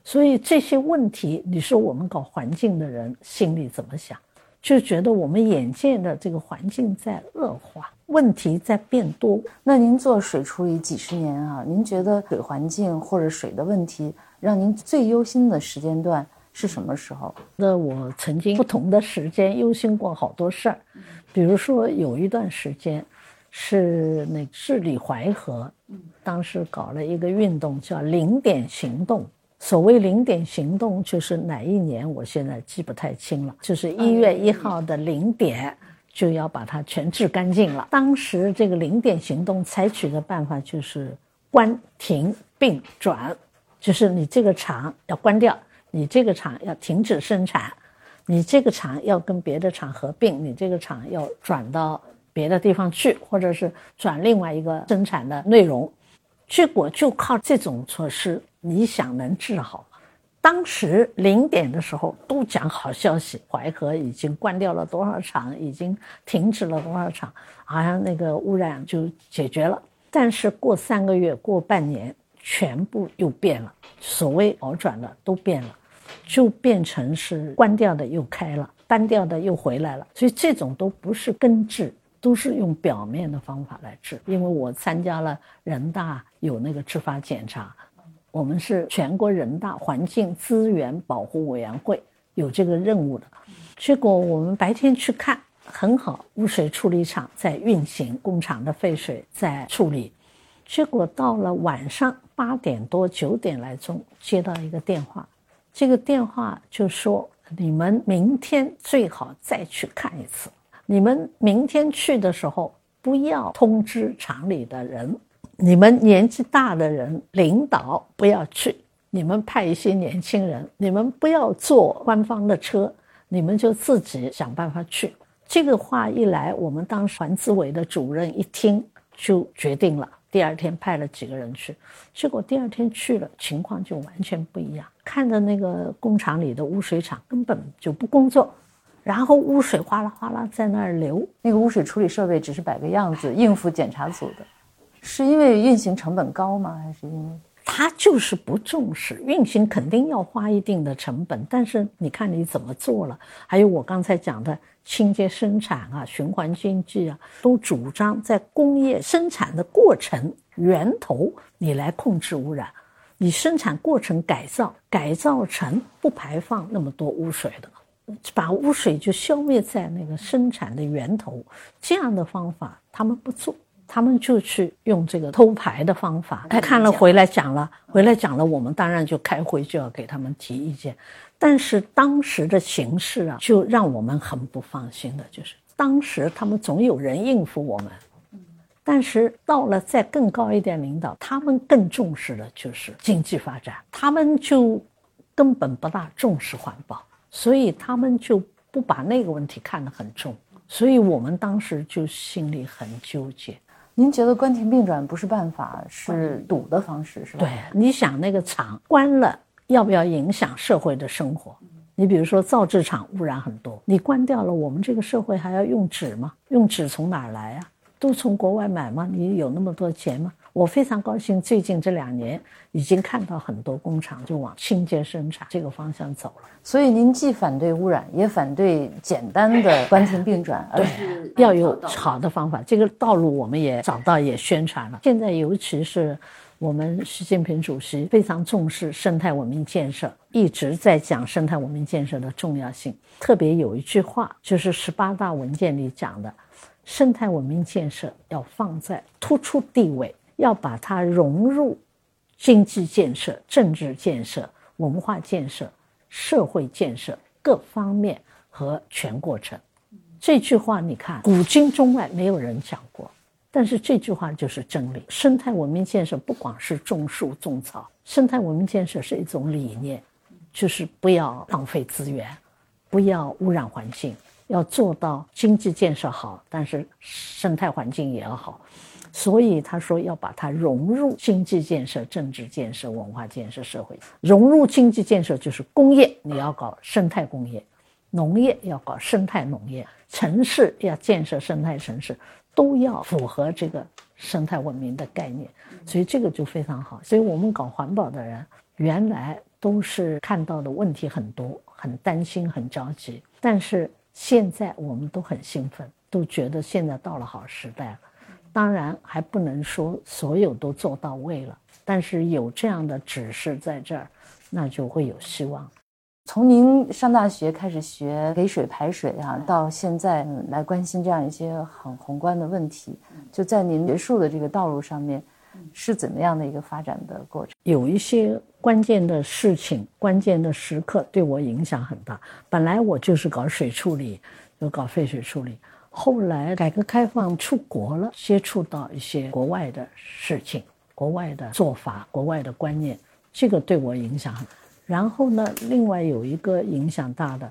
所以这些问题，你说我们搞环境的人心里怎么想？就觉得我们眼见的这个环境在恶化，问题在变多。那您做水处理几十年啊？您觉得水环境或者水的问题，让您最忧心的时间段是什么时候？那我曾经不同的时间忧心过好多事儿，比如说有一段时间，是那治理淮河，当时搞了一个运动叫零点行动。所谓零点行动，就是哪一年，我现在记不太清了。就是一月一号的零点，就要把它全治干净了。当时这个零点行动采取的办法就是关停并转，就是你这个厂要关掉，你这个厂要停止生产，你这个厂要跟别的厂合并，你这个厂要转到别的地方去，或者是转另外一个生产的内容。结果就靠这种措施。你想能治好？当时零点的时候都讲好消息，淮河已经关掉了多少厂，已经停止了多少厂，好像那个污染就解决了。但是过三个月、过半年，全部又变了。所谓好转的都变了，就变成是关掉的又开了，搬掉的又回来了。所以这种都不是根治，都是用表面的方法来治。因为我参加了人大有那个执法检查。我们是全国人大环境资源保护委员会有这个任务的，结果我们白天去看很好，污水处理厂在运行，工厂的废水在处理，结果到了晚上八点多九点来钟接到一个电话，这个电话就说你们明天最好再去看一次，你们明天去的时候不要通知厂里的人。你们年纪大的人，领导不要去，你们派一些年轻人，你们不要坐官方的车，你们就自己想办法去。这个话一来，我们当时环资委的主任一听就决定了，第二天派了几个人去，结果第二天去了，情况就完全不一样。看着那个工厂里的污水厂根本就不工作，然后污水哗啦哗啦在那儿流，那个污水处理设备只是摆个样子应付检查组的。是因为运行成本高吗？还是因为他就是不重视运行，肯定要花一定的成本。但是你看你怎么做了？还有我刚才讲的清洁生产啊、循环经济啊，都主张在工业生产的过程源头你来控制污染，你生产过程改造，改造成不排放那么多污水的，把污水就消灭在那个生产的源头。这样的方法他们不做。他们就去用这个偷排的方法，看了回来讲了，回来讲了，我们当然就开会就要给他们提意见。但是当时的形势啊，就让我们很不放心的，就是当时他们总有人应付我们，但是到了再更高一点领导，他们更重视的就是经济发展，他们就根本不大重视环保，所以他们就不把那个问题看得很重，所以我们当时就心里很纠结。您觉得关停并转不是办法，是堵的方式，是吧？对，你想那个厂关了，要不要影响社会的生活？你比如说造纸厂污染很多，你关掉了，我们这个社会还要用纸吗？用纸从哪儿来啊？都从国外买吗？你有那么多钱吗？我非常高兴，最近这两年已经看到很多工厂就往清洁生产这个方向走了。所以您既反对污染，也反对简单的关停并转，而是要有好的方法。这个道路我们也找到，也宣传了。现在尤其是我们习近平主席非常重视生态文明建设，一直在讲生态文明建设的重要性。特别有一句话，就是十八大文件里讲的，生态文明建设要放在突出地位。要把它融入经济建设、政治建设、文化建设、社会建设各方面和全过程。这句话你看，古今中外没有人讲过。但是这句话就是真理。生态文明建设不光是种树种草，生态文明建设是一种理念，就是不要浪费资源，不要污染环境，要做到经济建设好，但是生态环境也要好。所以他说要把它融入经济建设、政治建设、文化建设、社会融入经济建设，就是工业你要搞生态工业，农业要搞生态农业，城市要建设生态城市。都要符合这个生态文明的概念，所以这个就非常好。所以我们搞环保的人，原来都是看到的问题很多，很担心，很着急。但是现在我们都很兴奋，都觉得现在到了好时代了。当然还不能说所有都做到位了，但是有这样的指示在这儿，那就会有希望。从您上大学开始学给水排水啊，到现在来关心这样一些很宏观的问题，就在您学术的这个道路上面，是怎么样的一个发展的过程？有一些关键的事情、关键的时刻对我影响很大。本来我就是搞水处理，就搞废水处理。后来改革开放出国了，接触到一些国外的事情、国外的做法、国外的观念，这个对我影响很。然后呢，另外有一个影响大的，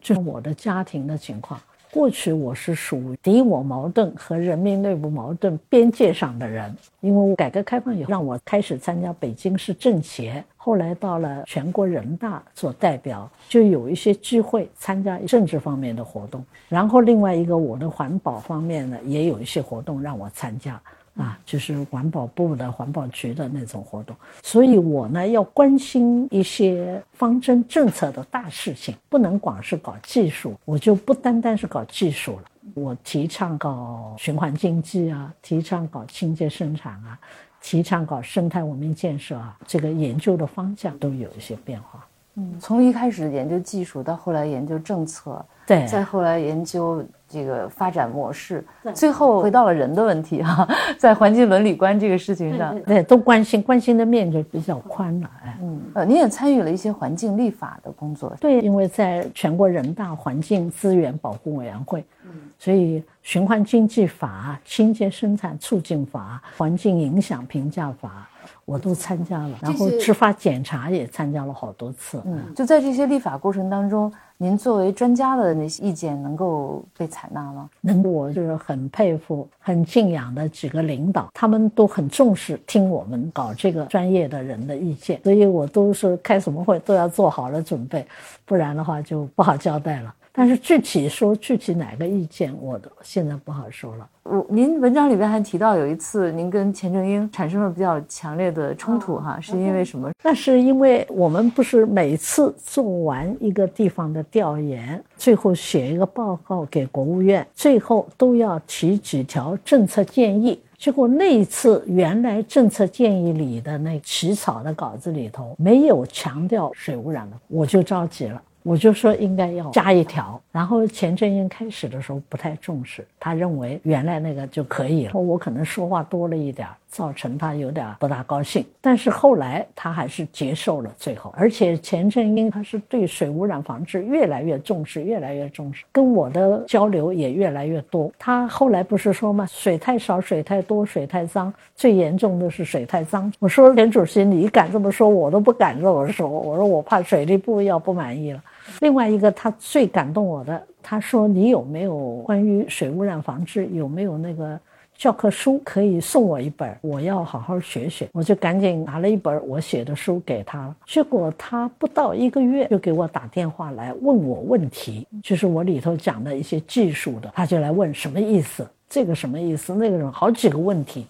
就是我的家庭的情况。过去我是属于敌我矛盾和人民内部矛盾边界上的人，因为我改革开放以后，让我开始参加北京市政协，后来到了全国人大做代表，就有一些机会参加政治方面的活动。然后另外一个，我的环保方面呢，也有一些活动让我参加。啊，就是环保部的环保局的那种活动，所以我呢要关心一些方针政策的大事情，不能光是搞技术，我就不单单是搞技术了。我提倡搞循环经济啊，提倡搞清洁生产啊，提倡搞生态文明建设啊，这个研究的方向都有一些变化。嗯，从一开始研究技术，到后来研究政策，对，再后来研究。这个发展模式，最后回到了人的问题哈，在环境伦理观这个事情上，对，都关心，关心的面就比较宽了，哎，嗯，呃，你也参与了一些环境立法的工作，对，因为在全国人大环境资源保护委员会，嗯，所以循环经济法、清洁生产促进法、环境影响评价法。我都参加了，然后执法检查也参加了好多次。嗯，就在这些立法过程当中，您作为专家的那些意见能够被采纳吗？能，我就是很佩服、很敬仰的几个领导，他们都很重视听我们搞这个专业的人的意见，所以我都是开什么会都要做好了准备，不然的话就不好交代了。但是具体说具体哪个意见，我都现在不好说了。我您文章里边还提到有一次您跟钱正英产生了比较强烈的冲突哈，是因为什么？那是因为我们不是每次做完一个地方的调研，最后写一个报告给国务院，最后都要提几条政策建议。结果那一次原来政策建议里的那起草的稿子里头没有强调水污染的，我就着急了。我就说应该要加一条，然后钱正英开始的时候不太重视，他认为原来那个就可以了。我可能说话多了一点。造成他有点不大高兴，但是后来他还是接受了最后。而且钱正英他是对水污染防治越来越重视，越来越重视，跟我的交流也越来越多。他后来不是说吗？水太少，水太多，水太脏，最严重的是水太脏。我说田主席，你敢这么说，我都不敢这么说。我说我怕水利部要不满意了。另外一个，他最感动我的，他说你有没有关于水污染防治有没有那个？教科书可以送我一本，我要好好学学。我就赶紧拿了一本我写的书给他，结果他不到一个月就给我打电话来问我问题，就是我里头讲的一些技术的，他就来问什么意思，这个什么意思，那个人好几个问题。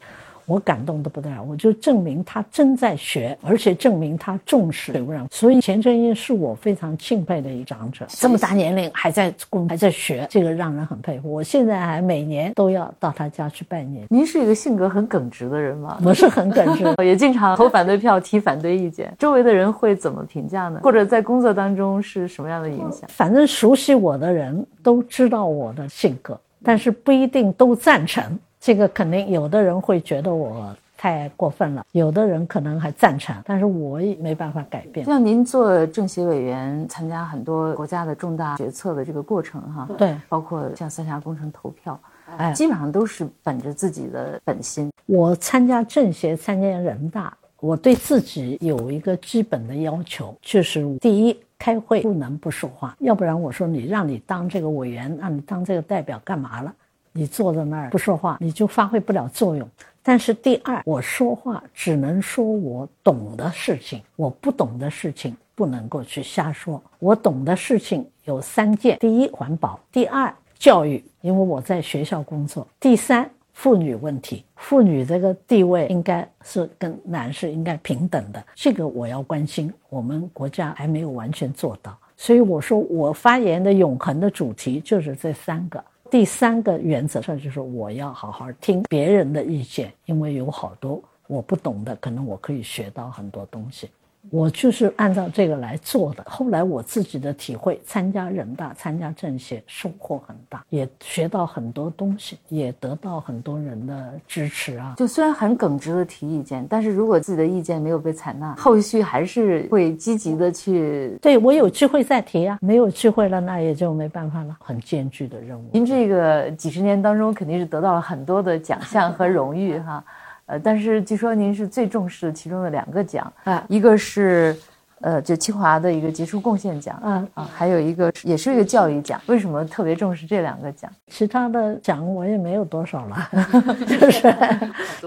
我感动的不得了，我就证明他真在学，而且证明他重视水污染。所以钱正英是我非常敬佩的一长者，这么大年龄还在工还在学，这个让人很佩服。我现在还每年都要到他家去拜年。您是一个性格很耿直的人吗？我是很耿直，也经常投反对票，提反对意见。周围的人会怎么评价呢？或者在工作当中是什么样的影响？反正熟悉我的人都知道我的性格，但是不一定都赞成。这个肯定有的人会觉得我太过分了。有的人可能还赞成，但是我也没办法改变。像您做政协委员，参加很多国家的重大决策的这个过程，哈，对，包括像三峡工程投票，哎，基本上都是本着自己的本心。我参加政协，参加人大，我对自己有一个基本的要求，就是第一。开会不能不说话，要不然我说你让你当这个委员，让你当这个代表干嘛了？你坐在那儿不说话，你就发挥不了作用。但是第二，我说话只能说我懂的事情，我不懂的事情不能够去瞎说。我懂的事情有三件：第一，环保；第二，教育，因为我在学校工作；第三。妇女问题，妇女这个地位应该是跟男士应该平等的，这个我要关心。我们国家还没有完全做到，所以我说我发言的永恒的主题就是这三个。第三个原则上就是我要好好听别人的意见，因为有好多我不懂的，可能我可以学到很多东西。我就是按照这个来做的。后来我自己的体会，参加人大、参加政协，收获很大，也学到很多东西，也得到很多人的支持啊。就虽然很耿直的提意见，但是如果自己的意见没有被采纳，后续还是会积极的去。对我有机会再提啊，没有机会了，那也就没办法了。很艰巨的任务。您这个几十年当中，肯定是得到了很多的奖项和荣誉哈。呃，但是据说您是最重视其中的两个奖啊，一个是，呃，就清华的一个杰出贡献奖啊啊，还有一个也是一个教育奖。为什么特别重视这两个奖？其他的奖我也没有多少了，就是，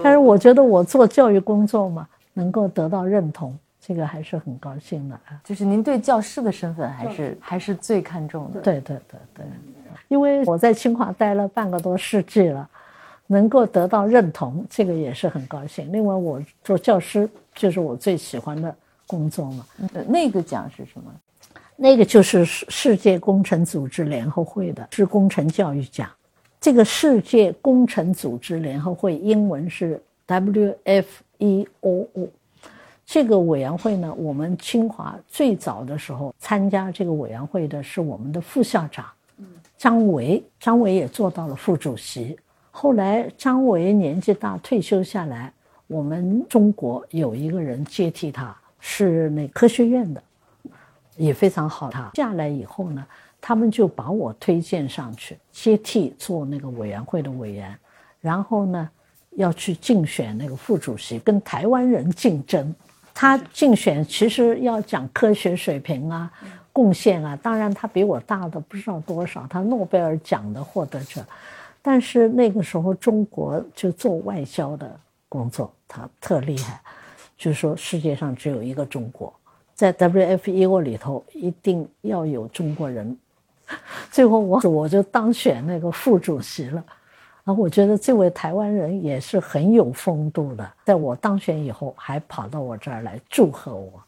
但是我觉得我做教育工作嘛，能够得到认同，这个还是很高兴的啊。就是您对教师的身份还是还是最看重的。对对对对，因为我在清华待了半个多世纪了。能够得到认同，这个也是很高兴。另外，我做教师就是我最喜欢的工作嘛。那个奖是什么？那个就是世界工程组织联合会的，是工程教育奖。这个世界工程组织联合会英文是 WFEO。这个委员会呢，我们清华最早的时候参加这个委员会的是我们的副校长张维，张维也做到了副主席。后来张维年纪大退休下来，我们中国有一个人接替他，是那科学院的，也非常好。他下来以后呢，他们就把我推荐上去接替做那个委员会的委员，然后呢要去竞选那个副主席，跟台湾人竞争。他竞选其实要讲科学水平啊、贡献啊，当然他比我大的不知道多少，他诺贝尔奖的获得者。但是那个时候，中国就做外交的工作，他特厉害，就说世界上只有一个中国，在 WFEO 里头一定要有中国人。最后我我就当选那个副主席了，啊，我觉得这位台湾人也是很有风度的，在我当选以后还跑到我这儿来祝贺我。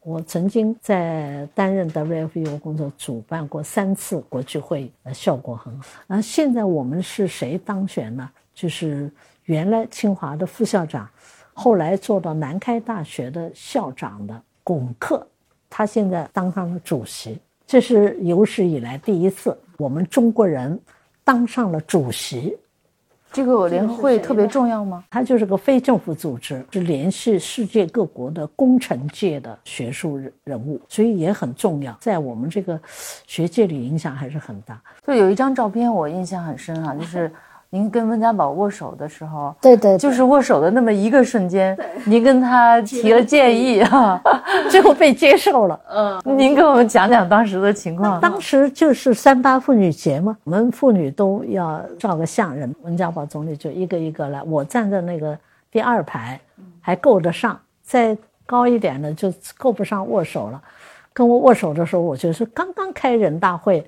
我曾经在担任 WFU 工作，主办过三次国际会议，效果很好。那现在我们是谁当选呢？就是原来清华的副校长，后来做到南开大学的校长的龚克，他现在当上了主席，这是有史以来第一次，我们中国人当上了主席。这个联合会特别重要吗？它就是个非政府组织，是联系世界各国的工程界的学术人人物，所以也很重要，在我们这个学界里影响还是很大。就有一张照片我印象很深啊，就是。您跟温家宝握手的时候，对对，就是握手的那么一个瞬间，您跟他提了建议哈，最后被接受了。嗯，您给我们讲讲当时的情况。当时就是三八妇女节嘛，我们妇女都要照个相，人温家宝总理就一个一个来，我站在那个第二排，还够得上，再高一点的就够不上握手了。跟我握手的时候，我就是刚刚开人大会。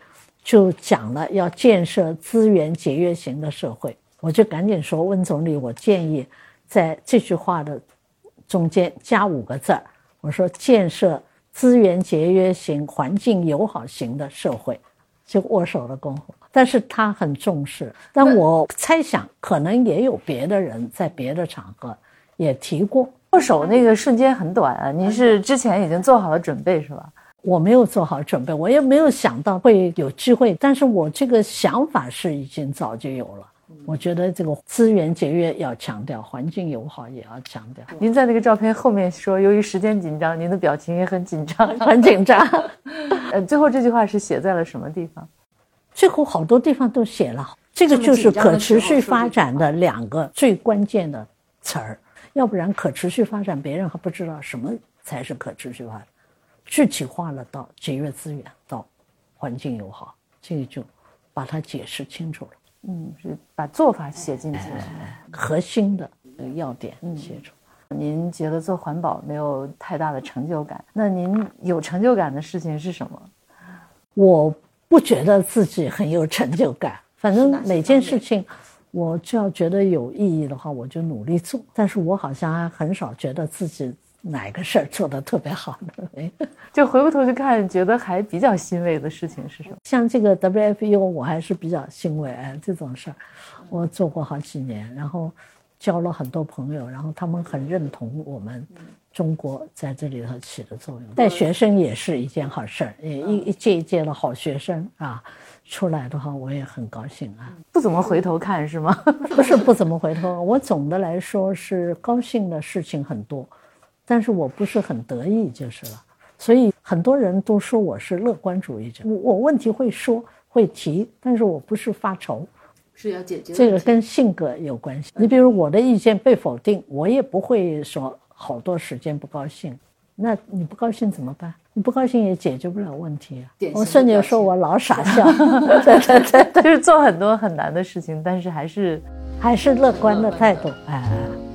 就讲了要建设资源节约型的社会，我就赶紧说温总理，我建议在这句话的中间加五个字儿，我说建设资源节约型、环境友好型的社会，就握手的功夫。但是他很重视，但我猜想可能也有别的人在别的场合也提过握手那个瞬间很短啊，您是之前已经做好了准备是吧？我没有做好准备，我也没有想到会有机会，但是我这个想法是已经早就有了。我觉得这个资源节约要强调，环境友好也要强调。您在那个照片后面说，由于时间紧张，您的表情也很紧张，很紧张。呃，最后这句话是写在了什么地方？最后好多地方都写了，这个就是可持续发展的两个最关键的词儿。要不然，可持续发展别人还不知道什么才是可持续发展，具体化了到节约资源，到环境友好，这个就把它解释清楚了。嗯，是把做法写进去了，核心的要点写出。您觉得做环保没有太大的成就感？那您有成就感的事情是什么？我不觉得自己很有成就感，反正每件事情，我只要觉得有意义的话，我就努力做。但是我好像还很少觉得自己。哪个事儿做的特别好呢？就回过头去看，觉得还比较欣慰的事情是什么？像这个 WFU，我还是比较欣慰。哎，这种事儿我做过好几年，然后交了很多朋友，然后他们很认同我们中国在这里头起的作用。带学生也是一件好事儿，也一一届一届的好学生啊出来的话，我也很高兴啊。不怎么回头看是吗？不是不怎么回头，我总的来说是高兴的事情很多。但是我不是很得意就是了，所以很多人都说我是乐观主义者。我我问题会说会提，但是我不是发愁，是要解决这个跟性格有关系。你比如我的意见被否定，我也不会说好多时间不高兴。那你不高兴怎么办？你不高兴也解决不了问题啊。我甚至说我老傻 笑，对对对，就是做很多很难的事情，但是还是还是乐观的态度，哎。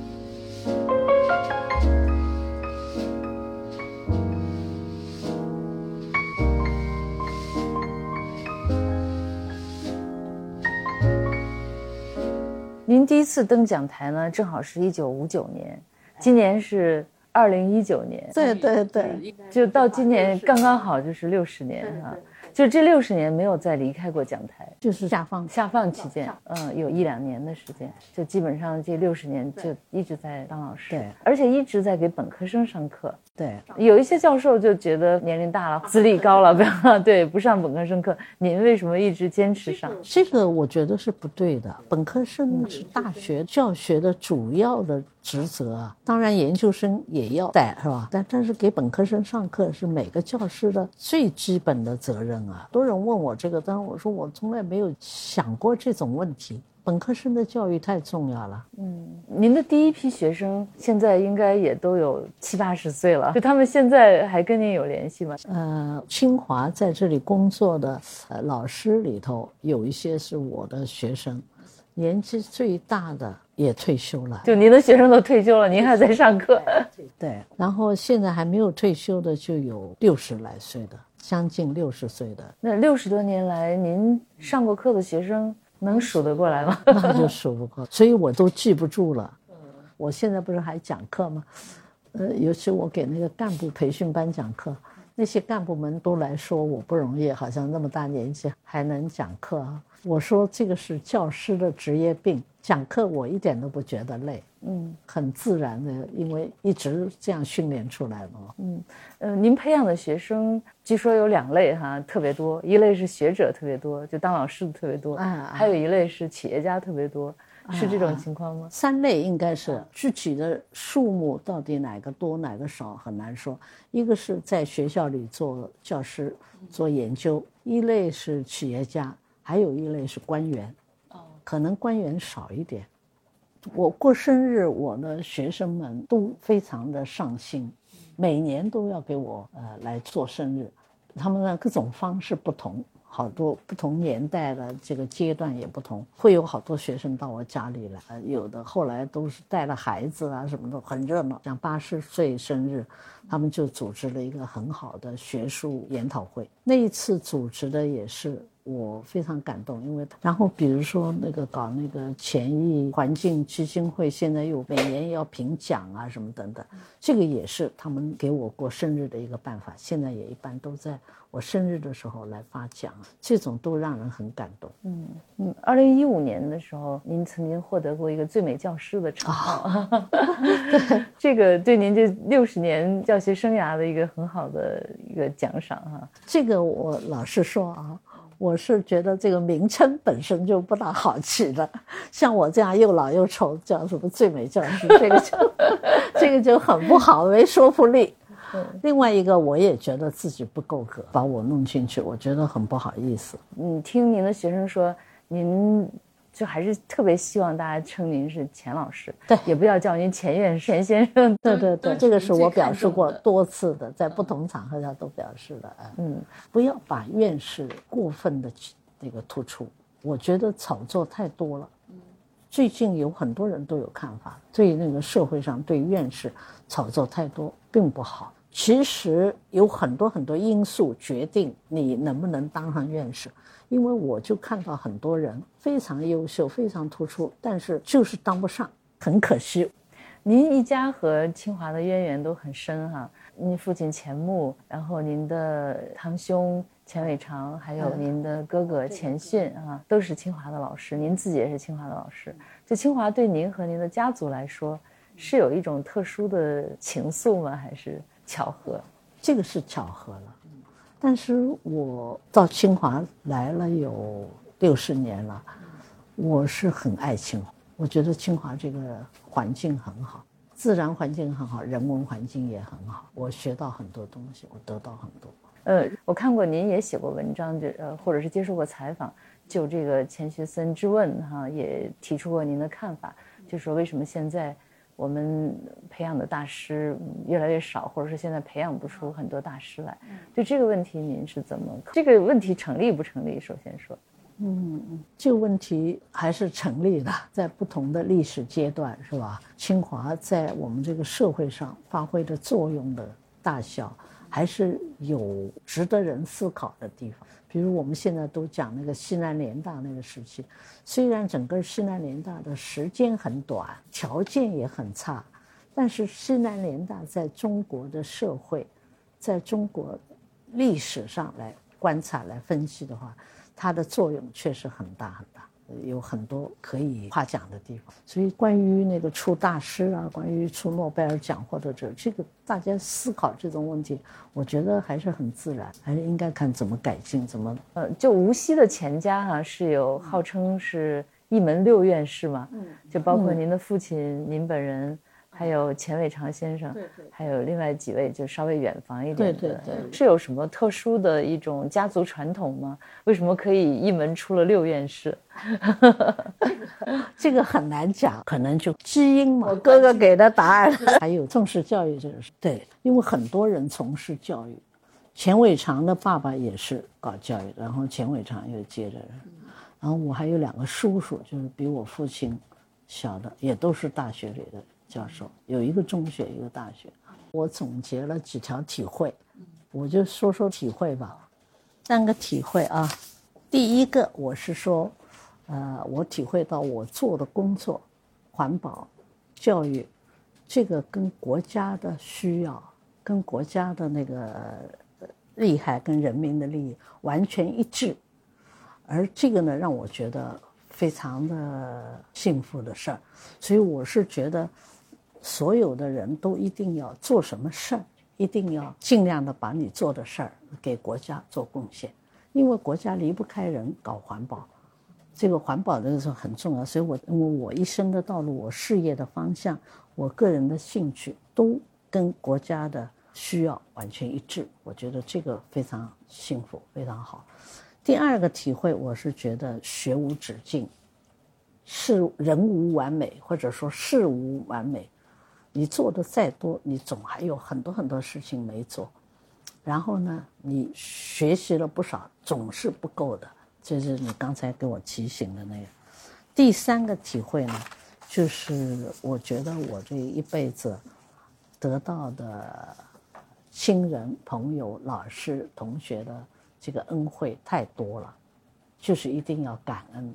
您第一次登讲台呢，正好是一九五九年，今年是二零一九年，对对对，就到今年刚刚好就是六十年哈。就这六十年没有再离开过讲台，就是下放下放期间，嗯，有一两年的时间，就基本上这六十年就一直在当老师，对，而且一直在给本科生上课，对，有一些教授就觉得年龄大了，资历高了，不要对不上本科生课，您为什么一直坚持上？这个我觉得是不对的，本科生是大学教学的主要的。职责啊，当然研究生也要带，是吧？但但是给本科生上课是每个教师的最基本的责任啊。多人问我这个，但是我说我从来没有想过这种问题。本科生的教育太重要了。嗯，您的第一批学生现在应该也都有七八十岁了，就他们现在还跟您有联系吗？呃，清华在这里工作的呃老师里头有一些是我的学生，年纪最大的。也退休了，就您的学生都退休了，您还在上课。对，然后现在还没有退休的就有六十来岁的，将近六十岁的。那六十多年来，您上过课的学生能数得过来吗？那就数不过，所以我都记不住了。我现在不是还讲课吗？呃，尤其我给那个干部培训班讲课，那些干部们都来说我不容易，好像那么大年纪还能讲课啊。我说这个是教师的职业病。讲课我一点都不觉得累，嗯，很自然的，因为一直这样训练出来的。嗯，呃，您培养的学生据说有两类哈，特别多，一类是学者特别多，就当老师的特别多，啊，还有一类是企业家特别多，是这种情况吗？三类应该是具体的数目到底哪个多哪个少很难说。一个是在学校里做教师做研究，一类是企业家，还有一类是官员。可能官员少一点，我过生日，我的学生们都非常的上心，每年都要给我呃来做生日，他们的各种方式不同，好多不同年代的这个阶段也不同，会有好多学生到我家里来，有的后来都是带了孩子啊什么的，很热闹。像八十岁生日，他们就组织了一个很好的学术研讨会，那一次组织的也是。我非常感动，因为然后比如说那个搞那个前益环境基金会，现在又每年要评奖啊什么等等，这个也是他们给我过生日的一个办法。现在也一般都在我生日的时候来发奖，这种都让人很感动。嗯嗯，二零一五年的时候，您曾经获得过一个最美教师的称号，这个对您这六十年教学生涯的一个很好的一个奖赏哈。这个我老实说啊。我是觉得这个名称本身就不大好起的，像我这样又老又丑，叫什么最美教师，这个就这个就很不好，没说服力。另外一个，我也觉得自己不够格，把我弄进去，我觉得很不好意思。嗯，听您的学生说，您就还是特别希望大家称您是钱老师，对，也不要叫您钱院士、钱先生。对对对，这个是我表示过多次的，在不同场合下都表示的。嗯，不要把院士过分的那个突出，我觉得炒作太多了。最近有很多人都有看法，对那个社会上对院士炒作太多，并不好。其实有很多很多因素决定你能不能当上院士，因为我就看到很多人非常优秀、非常突出，但是就是当不上，很可惜。您一家和清华的渊源都很深哈，您父亲钱穆，然后您的堂兄钱伟长，还有您的哥哥钱训啊，都是清华的老师，您自己也是清华的老师。就清华对您和您的家族来说，是有一种特殊的情愫吗？还是？巧合，这个是巧合了。但是我到清华来了有六十年了，我是很爱清华。我觉得清华这个环境很好，自然环境很好，人文环境也很好。我学到很多东西，我得到很多。呃，我看过您也写过文章，就呃，或者是接受过采访，就这个钱学森之问哈，也提出过您的看法，就是说为什么现在。我们培养的大师越来越少，或者是现在培养不出很多大师来。对这个问题，您是怎么？这个问题成立不成立？首先说，嗯，这个问题还是成立的，在不同的历史阶段，是吧？清华在我们这个社会上发挥的作用的大小，还是有值得人思考的地方。比如我们现在都讲那个西南联大那个时期，虽然整个西南联大的时间很短，条件也很差，但是西南联大在中国的社会，在中国历史上来观察来分析的话，它的作用确实很大。有很多可以夸奖的地方，所以关于那个出大师啊，关于出诺贝尔奖获得者这这个，大家思考这种问题，我觉得还是很自然，还是应该看怎么改进，怎么呃，就无锡的钱家哈是有号称是一门六院士嘛，嗯，就包括您的父亲，您本人。还有钱伟长先生，还有另外几位，就稍微远房一点的，对对对，是有什么特殊的一种家族传统吗？为什么可以一门出了六院士？这个很难讲，可能就基因嘛。我哥哥给的答案，还有重视教育这个事。对，因为很多人从事教育，钱伟长的爸爸也是搞教育，然后钱伟长又接着，然后我还有两个叔叔，就是比我父亲小的，也都是大学里的。教授有一个中学，一个大学。我总结了几条体会，我就说说体会吧。三个体会啊，第一个我是说，呃，我体会到我做的工作，环保、教育，这个跟国家的需要、跟国家的那个利害、跟人民的利益完全一致，而这个呢，让我觉得非常的幸福的事儿。所以我是觉得。所有的人都一定要做什么事儿，一定要尽量的把你做的事儿给国家做贡献，因为国家离不开人搞环保，这个环保的时候很重要。所以我因为我一生的道路，我事业的方向，我个人的兴趣都跟国家的需要完全一致，我觉得这个非常幸福，非常好。第二个体会，我是觉得学无止境，事人无完美，或者说事无完美。你做的再多，你总还有很多很多事情没做。然后呢，你学习了不少，总是不够的。这是你刚才给我提醒的那个。第三个体会呢，就是我觉得我这一辈子得到的亲人、朋友、老师、同学的这个恩惠太多了，就是一定要感恩。